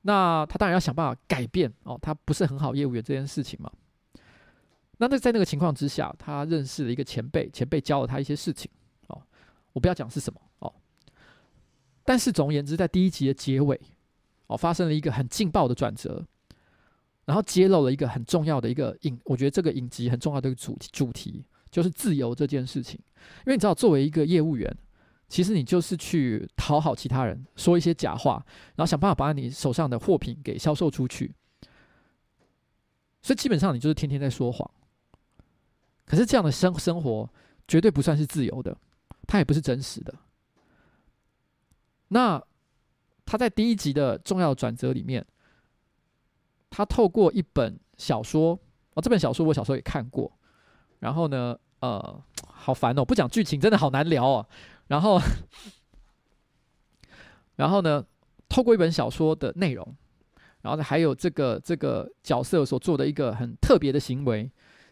那他当然要想办法改变哦，他不是很好业务员这件事情嘛。那那在那个情况之下，他认识了一个前辈，前辈教了他一些事情哦。我不要讲是什么哦，但是总而言之，在第一集的结尾哦，发生了一个很劲爆的转折，然后揭露了一个很重要的一个影，我觉得这个影集很重要的一个主题主题就是自由这件事情。因为你知道，作为一个业务员，其实你就是去讨好其他人，说一些假话，然后想办法把你手上的货品给销售出去，所以基本上你就是天天在说谎。可是这样的生生活绝对不算是自由的，它也不是真实的。那他在第一集的重要转折里面，他透过一本小说哦，这本小说我小时候也看过。然后呢，呃，好烦哦，不讲剧情真的好难聊哦。然后，然后呢，透过一本小说的内容，然后呢，还有这个这个角色所做的一个很特别的行为。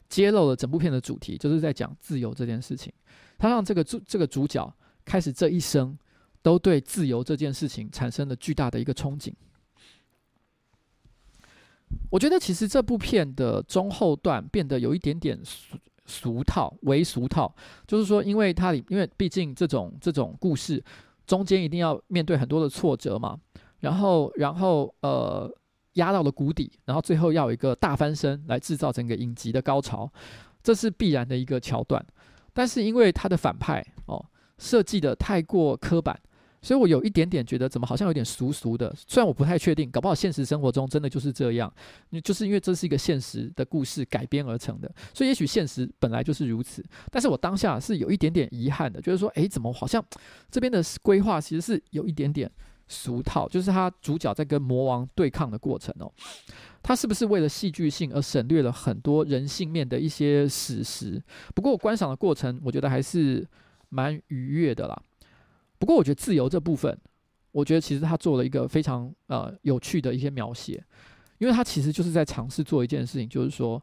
揭露了整部片的主题，就是在讲自由这件事情。他让这个主这个主角开始这一生都对自由这件事情产生了巨大的一个憧憬。我觉得其实这部片的中后段变得有一点点俗俗套，为俗套，就是说，因为它里因为毕竟这种这种故事中间一定要面对很多的挫折嘛，然后然后呃。压到了谷底，然后最后要有一个大翻身来制造整个影集的高潮，这是必然的一个桥段。但是因为他的反派哦设计的太过刻板，所以我有一点点觉得怎么好像有点俗俗的。虽然我不太确定，搞不好现实生活中真的就是这样，就是因为这是一个现实的故事改编而成的，所以也许现实本来就是如此。但是我当下是有一点点遗憾的，就是说，诶，怎么好像这边的规划其实是有一点点。俗套，就是他主角在跟魔王对抗的过程哦，他是不是为了戏剧性而省略了很多人性面的一些史实？不过我观赏的过程，我觉得还是蛮愉悦的啦。不过我觉得自由这部分，我觉得其实他做了一个非常呃有趣的一些描写，因为他其实就是在尝试做一件事情，就是说，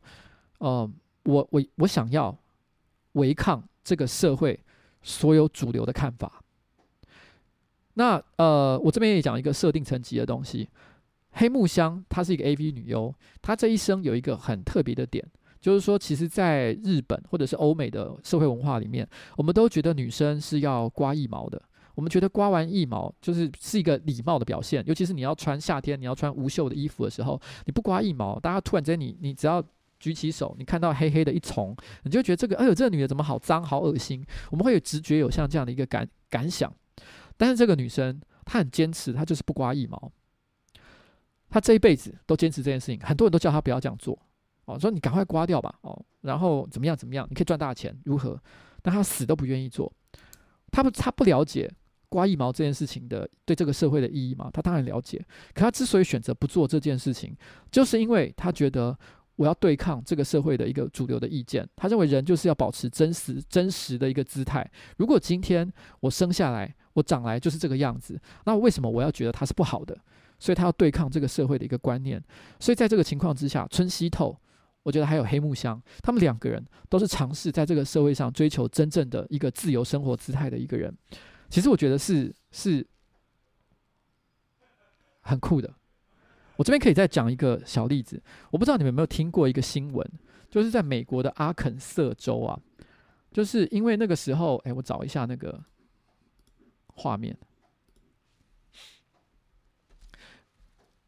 呃，我我我想要违抗这个社会所有主流的看法。那呃，我这边也讲一个设定层级的东西。黑木香她是一个 AV 女优，她这一生有一个很特别的点，就是说，其实，在日本或者是欧美的社会文化里面，我们都觉得女生是要刮腋毛的。我们觉得刮完腋毛就是是一个礼貌的表现，尤其是你要穿夏天你要穿无袖的衣服的时候，你不刮腋毛，大家突然间你你只要举起手，你看到黑黑的一丛，你就觉得这个哎呦，这个女的怎么好脏好恶心？我们会有直觉有像这样的一个感感想。但是这个女生她很坚持，她就是不刮腋毛。她这一辈子都坚持这件事情，很多人都叫她不要这样做哦，说你赶快刮掉吧哦，然后怎么样怎么样，你可以赚大钱如何？但她死都不愿意做。她不，她不了解刮腋毛这件事情的对这个社会的意义吗？她当然了解，可她之所以选择不做这件事情，就是因为她觉得我要对抗这个社会的一个主流的意见。他认为人就是要保持真实真实的一个姿态。如果今天我生下来，我长来就是这个样子，那为什么我要觉得他是不好的？所以他要对抗这个社会的一个观念。所以在这个情况之下，村西透，我觉得还有黑木香，他们两个人都是尝试在这个社会上追求真正的一个自由生活姿态的一个人。其实我觉得是是很酷的。我这边可以再讲一个小例子，我不知道你们有没有听过一个新闻，就是在美国的阿肯色州啊，就是因为那个时候，哎，我找一下那个。画面，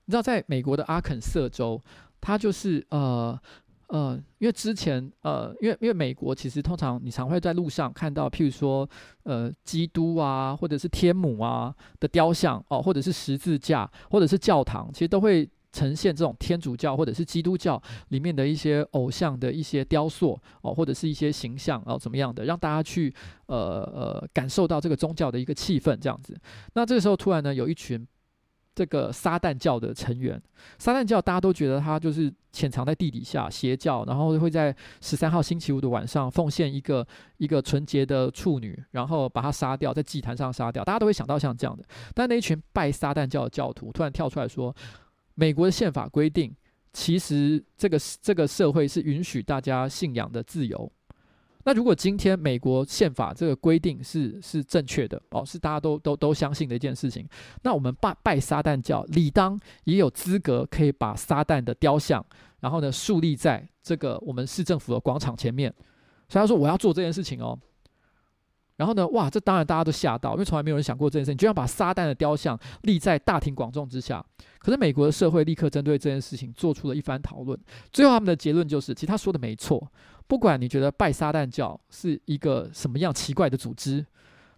你知道，在美国的阿肯色州，它就是呃呃，因为之前呃，因为因为美国其实通常你常会在路上看到，譬如说呃，基督啊，或者是天母啊的雕像哦，或者是十字架，或者是教堂，其实都会。呈现这种天主教或者是基督教里面的一些偶像的一些雕塑哦，或者是一些形象哦，怎么样的，让大家去呃呃感受到这个宗教的一个气氛这样子。那这个时候突然呢，有一群这个撒旦教的成员。撒旦教大家都觉得他就是潜藏在地底下邪教，然后会在十三号星期五的晚上奉献一个一个纯洁的处女，然后把她杀掉，在祭坛上杀掉。大家都会想到像这样的。但那一群拜撒旦教的教徒突然跳出来说，美国的宪法规定，其实这个这个社会是允许大家信仰的自由。那如果今天美国宪法这个规定是是正确的哦，是大家都都都相信的一件事情，那我们拜拜撒旦教，理当也有资格可以把撒旦的雕像，然后呢树立在这个我们市政府的广场前面。所以他说我要做这件事情哦。然后呢，哇，这当然大家都吓到，因为从来没有人想过这件事情，居然把撒旦的雕像立在大庭广众之下。可是美国的社会立刻针对这件事情做出了一番讨论，最后他们的结论就是，其实他说的没错。不管你觉得拜撒旦教是一个什么样奇怪的组织，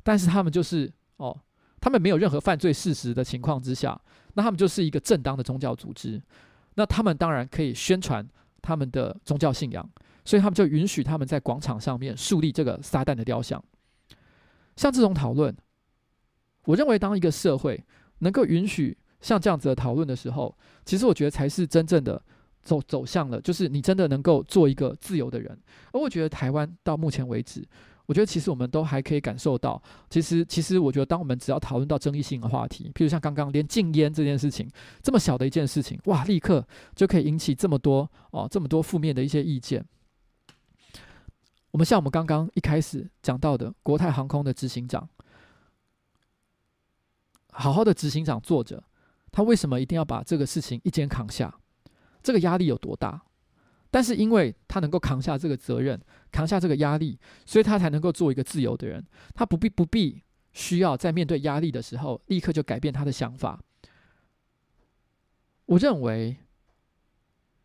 但是他们就是哦，他们没有任何犯罪事实的情况之下，那他们就是一个正当的宗教组织。那他们当然可以宣传他们的宗教信仰，所以他们就允许他们在广场上面树立这个撒旦的雕像。像这种讨论，我认为当一个社会能够允许像这样子的讨论的时候，其实我觉得才是真正的。走走向了，就是你真的能够做一个自由的人。而我觉得台湾到目前为止，我觉得其实我们都还可以感受到，其实其实我觉得，当我们只要讨论到争议性的话题，譬如像刚刚连禁烟这件事情，这么小的一件事情，哇，立刻就可以引起这么多哦，这么多负面的一些意见。我们像我们刚刚一开始讲到的国泰航空的执行长，好好的执行长坐着，他为什么一定要把这个事情一肩扛下？这个压力有多大？但是因为他能够扛下这个责任，扛下这个压力，所以他才能够做一个自由的人。他不必不必需要在面对压力的时候立刻就改变他的想法。我认为，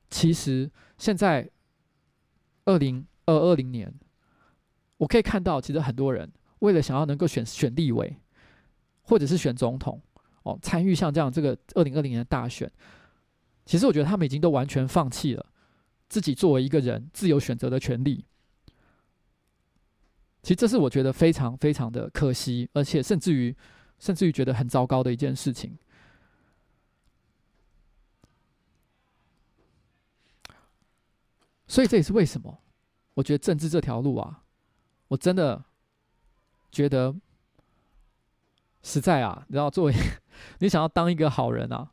其实现在二零二二零年，我可以看到，其实很多人为了想要能够选选立委，或者是选总统，哦，参与像这样这个二零二零年的大选。其实我觉得他们已经都完全放弃了自己作为一个人自由选择的权利。其实这是我觉得非常非常的可惜，而且甚至于甚至于觉得很糟糕的一件事情。所以这也是为什么我觉得政治这条路啊，我真的觉得实在啊，你知道，作为 你想要当一个好人啊。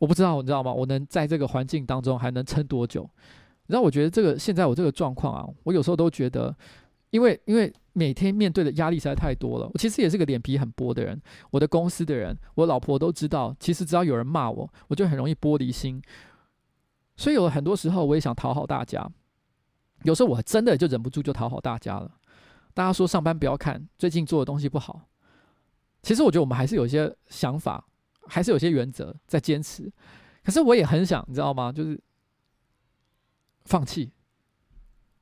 我不知道，你知道吗？我能在这个环境当中还能撑多久？然后我觉得这个现在我这个状况啊，我有时候都觉得，因为因为每天面对的压力实在太多了。我其实也是个脸皮很薄的人，我的公司的人，我老婆都知道，其实只要有人骂我，我就很容易玻璃心。所以有很多时候我也想讨好大家，有时候我真的就忍不住就讨好大家了。大家说上班不要看最近做的东西不好，其实我觉得我们还是有一些想法。还是有些原则在坚持，可是我也很想，你知道吗？就是放弃，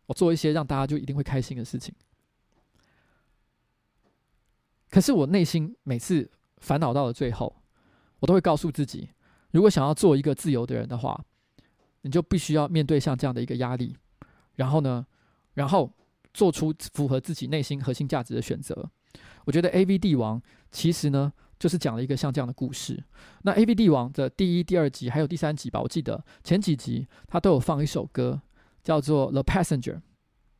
我做一些让大家就一定会开心的事情。可是我内心每次烦恼到了最后，我都会告诉自己：如果想要做一个自由的人的话，你就必须要面对像这样的一个压力，然后呢，然后做出符合自己内心核心价值的选择。我觉得 AV 帝王其实呢。就是讲了一个像这样的故事。那《AV 帝王》的第一、第二集还有第三集吧，我记得前几集他都有放一首歌，叫做《The Passenger》，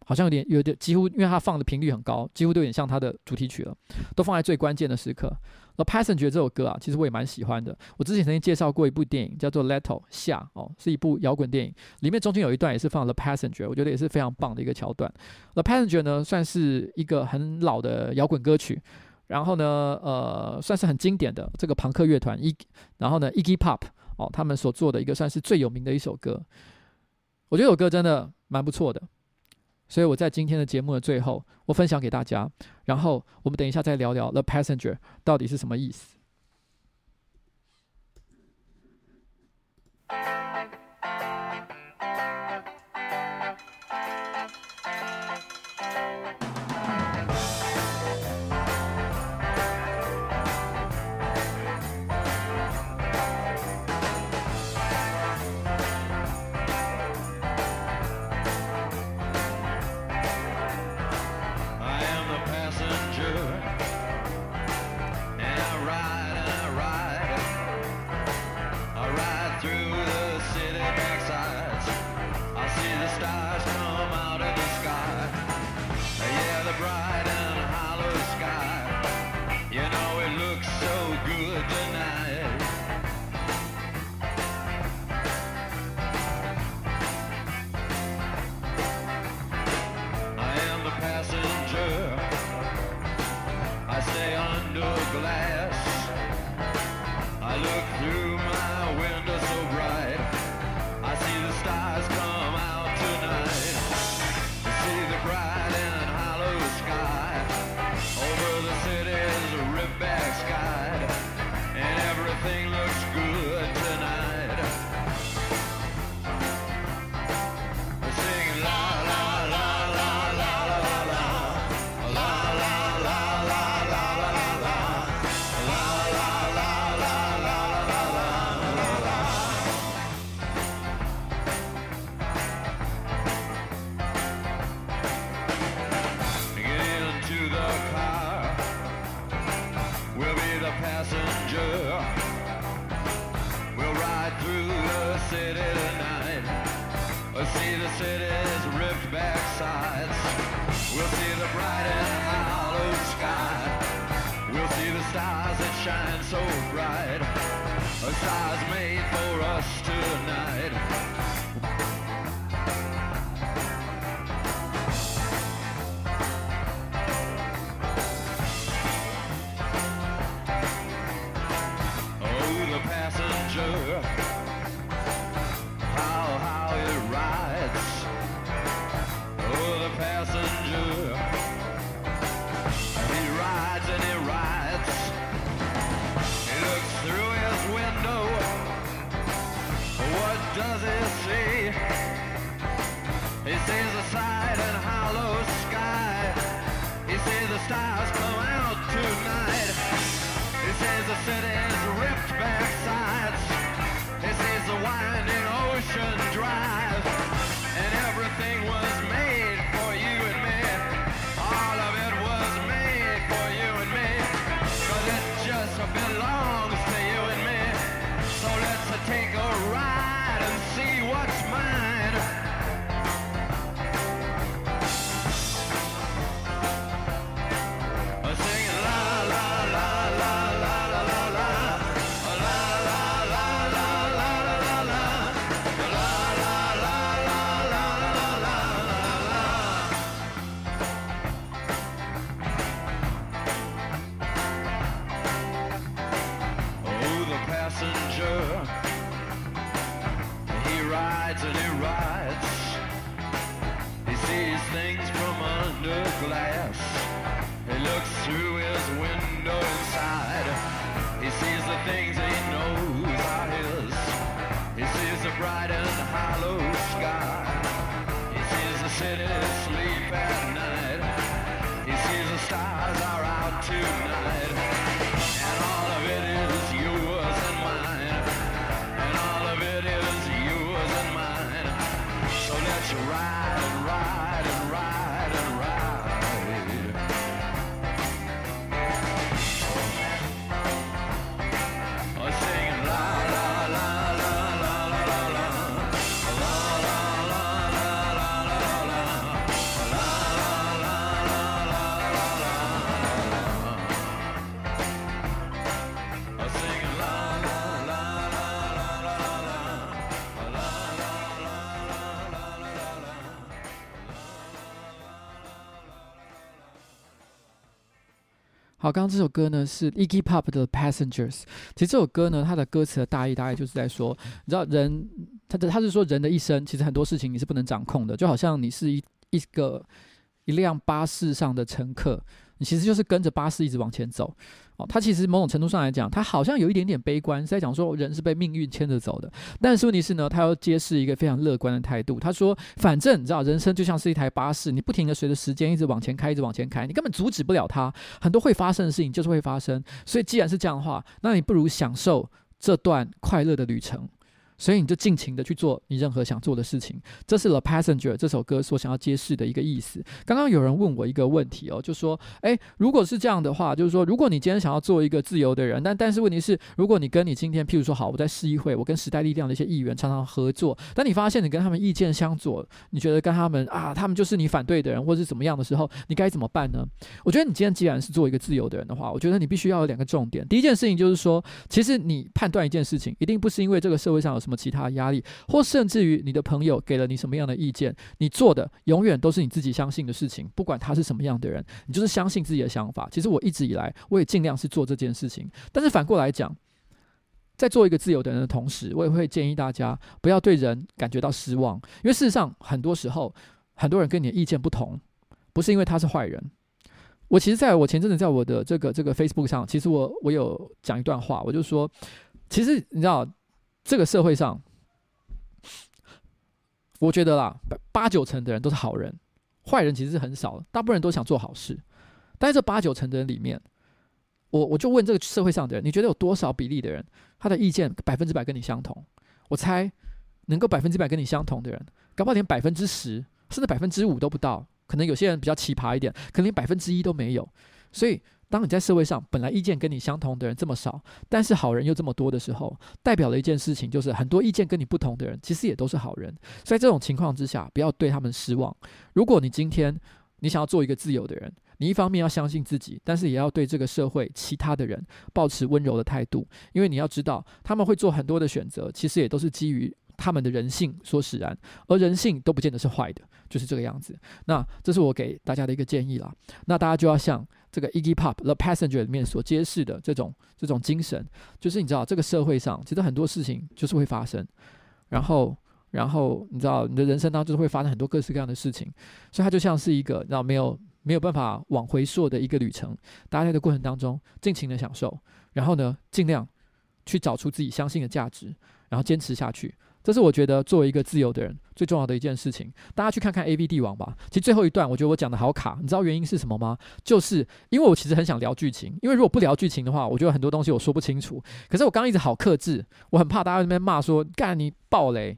好像有点有点几乎，因为他放的频率很高，几乎都有点像他的主题曲了，都放在最关键的时刻。《The Passenger》这首歌啊，其实我也蛮喜欢的。我之前曾经介绍过一部电影，叫做《Little》下哦，是一部摇滚电影，里面中间有一段也是放《The Passenger》，我觉得也是非常棒的一个桥段。《The Passenger》呢，算是一个很老的摇滚歌曲。然后呢，呃，算是很经典的这个朋克乐团一，然后呢，Iggy Pop 哦，他们所做的一个算是最有名的一首歌，我觉得这首歌真的蛮不错的，所以我在今天的节目的最后，我分享给大家，然后我们等一下再聊聊 The Passenger 到底是什么意思。好，刚刚这首歌呢是 Iggy Pop 的 Passengers。其实这首歌呢，它的歌词的大意大概就是在说，你知道人，他的他是说人的一生，其实很多事情你是不能掌控的，就好像你是一一个一辆巴士上的乘客，你其实就是跟着巴士一直往前走。哦，他其实某种程度上来讲，他好像有一点点悲观，是在讲说人是被命运牵着走的。但是问题是呢，他要揭示一个非常乐观的态度。他说，反正你知道，人生就像是一台巴士，你不停的随着时间一直往前开，一直往前开，你根本阻止不了它。很多会发生的事情就是会发生。所以既然是这样的话，那你不如享受这段快乐的旅程。所以你就尽情的去做你任何想做的事情，这是《The Passenger》这首歌所想要揭示的一个意思。刚刚有人问我一个问题哦，就说：诶，如果是这样的话，就是说，如果你今天想要做一个自由的人，但但是问题是，如果你跟你今天，譬如说，好，我在市议会，我跟时代力量的一些议员常常合作，但你发现你跟他们意见相左，你觉得跟他们啊，他们就是你反对的人，或是怎么样的时候，你该怎么办呢？我觉得你今天既然是做一个自由的人的话，我觉得你必须要有两个重点。第一件事情就是说，其实你判断一件事情，一定不是因为这个社会上有什么什么其他压力，或甚至于你的朋友给了你什么样的意见，你做的永远都是你自己相信的事情，不管他是什么样的人，你就是相信自己的想法。其实我一直以来，我也尽量是做这件事情。但是反过来讲，在做一个自由的人的同时，我也会建议大家不要对人感觉到失望，因为事实上很多时候，很多人跟你的意见不同，不是因为他是坏人。我其实在我前阵子在我的这个这个 Facebook 上，其实我我有讲一段话，我就说，其实你知道这个社会上。我觉得啦，八九成的人都是好人，坏人其实是很少，大部分人都想做好事。但是这八九成的人里面，我我就问这个社会上的人，你觉得有多少比例的人，他的意见百分之百跟你相同？我猜能够百分之百跟你相同的人，搞不好连百分之十甚至百分之五都不到。可能有些人比较奇葩一点，可能连百分之一都没有。所以当你在社会上本来意见跟你相同的人这么少，但是好人又这么多的时候，代表了一件事情，就是很多意见跟你不同的人，其实也都是好人。在这种情况之下，不要对他们失望。如果你今天你想要做一个自由的人，你一方面要相信自己，但是也要对这个社会其他的人保持温柔的态度，因为你要知道，他们会做很多的选择，其实也都是基于他们的人性所使然，而人性都不见得是坏的，就是这个样子。那这是我给大家的一个建议啦。那大家就要像这个 Iggy Pop The Passenger 里面所揭示的这种这种精神，就是你知道这个社会上其实很多事情就是会发生，然后然后你知道你的人生当中就是会发生很多各式各样的事情，所以它就像是一个你知道没有。没有办法往回溯的一个旅程，大家在这过程当中尽情的享受，然后呢，尽量去找出自己相信的价值，然后坚持下去。这是我觉得作为一个自由的人最重要的一件事情。大家去看看 AV 帝王吧。其实最后一段，我觉得我讲的好卡，你知道原因是什么吗？就是因为我其实很想聊剧情，因为如果不聊剧情的话，我觉得很多东西我说不清楚。可是我刚刚一直好克制，我很怕大家那边骂说干你爆雷。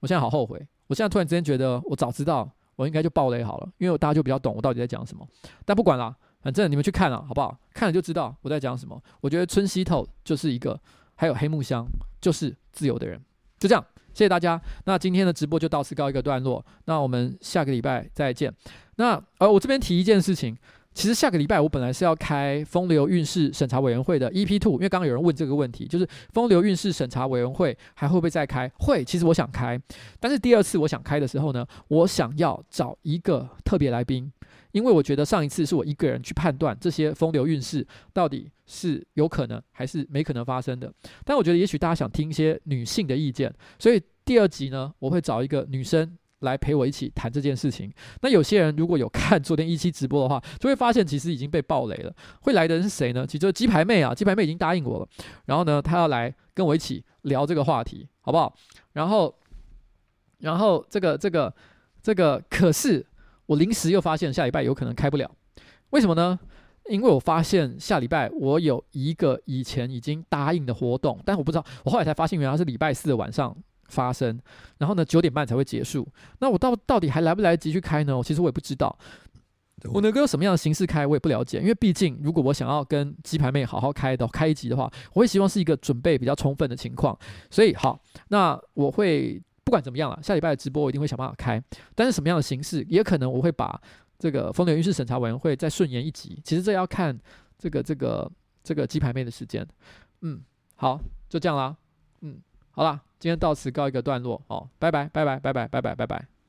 我现在好后悔，我现在突然之间觉得我早知道。我应该就爆雷好了，因为大家就比较懂我到底在讲什么。但不管了，反正你们去看了，好不好？看了就知道我在讲什么。我觉得春熙透就是一个，还有黑木香就是自由的人。就这样，谢谢大家。那今天的直播就到此告一个段落。那我们下个礼拜再见。那呃，我这边提一件事情。其实下个礼拜我本来是要开风流韵事审查委员会的 EP Two，因为刚刚有人问这个问题，就是风流韵事审查委员会还会不会再开？会，其实我想开，但是第二次我想开的时候呢，我想要找一个特别来宾，因为我觉得上一次是我一个人去判断这些风流韵事到底是有可能还是没可能发生的，但我觉得也许大家想听一些女性的意见，所以第二集呢，我会找一个女生。来陪我一起谈这件事情。那有些人如果有看昨天一期直播的话，就会发现其实已经被爆雷了。会来的人是谁呢？其实就鸡排妹啊，鸡排妹已经答应我了。然后呢，她要来跟我一起聊这个话题，好不好？然后，然后这个这个这个，可是我临时又发现下礼拜有可能开不了。为什么呢？因为我发现下礼拜我有一个以前已经答应的活动，但我不知道，我后来才发现原来是礼拜四的晚上。发生，然后呢，九点半才会结束。那我到到底还来不来得及去开呢？其实我也不知道，我能够用什么样的形式开，我也不了解。因为毕竟，如果我想要跟鸡排妹好好开的开一集的话，我会希望是一个准备比较充分的情况。所以好，那我会不管怎么样了，下礼拜的直播我一定会想办法开。但是什么样的形式，也可能我会把这个风流韵事审查委员会再顺延一集。其实这要看这个这个这个鸡排妹的时间。嗯，好，就这样啦。嗯，好啦。今天到此告一个段落，哦，拜拜，拜拜，拜拜，拜拜，拜拜。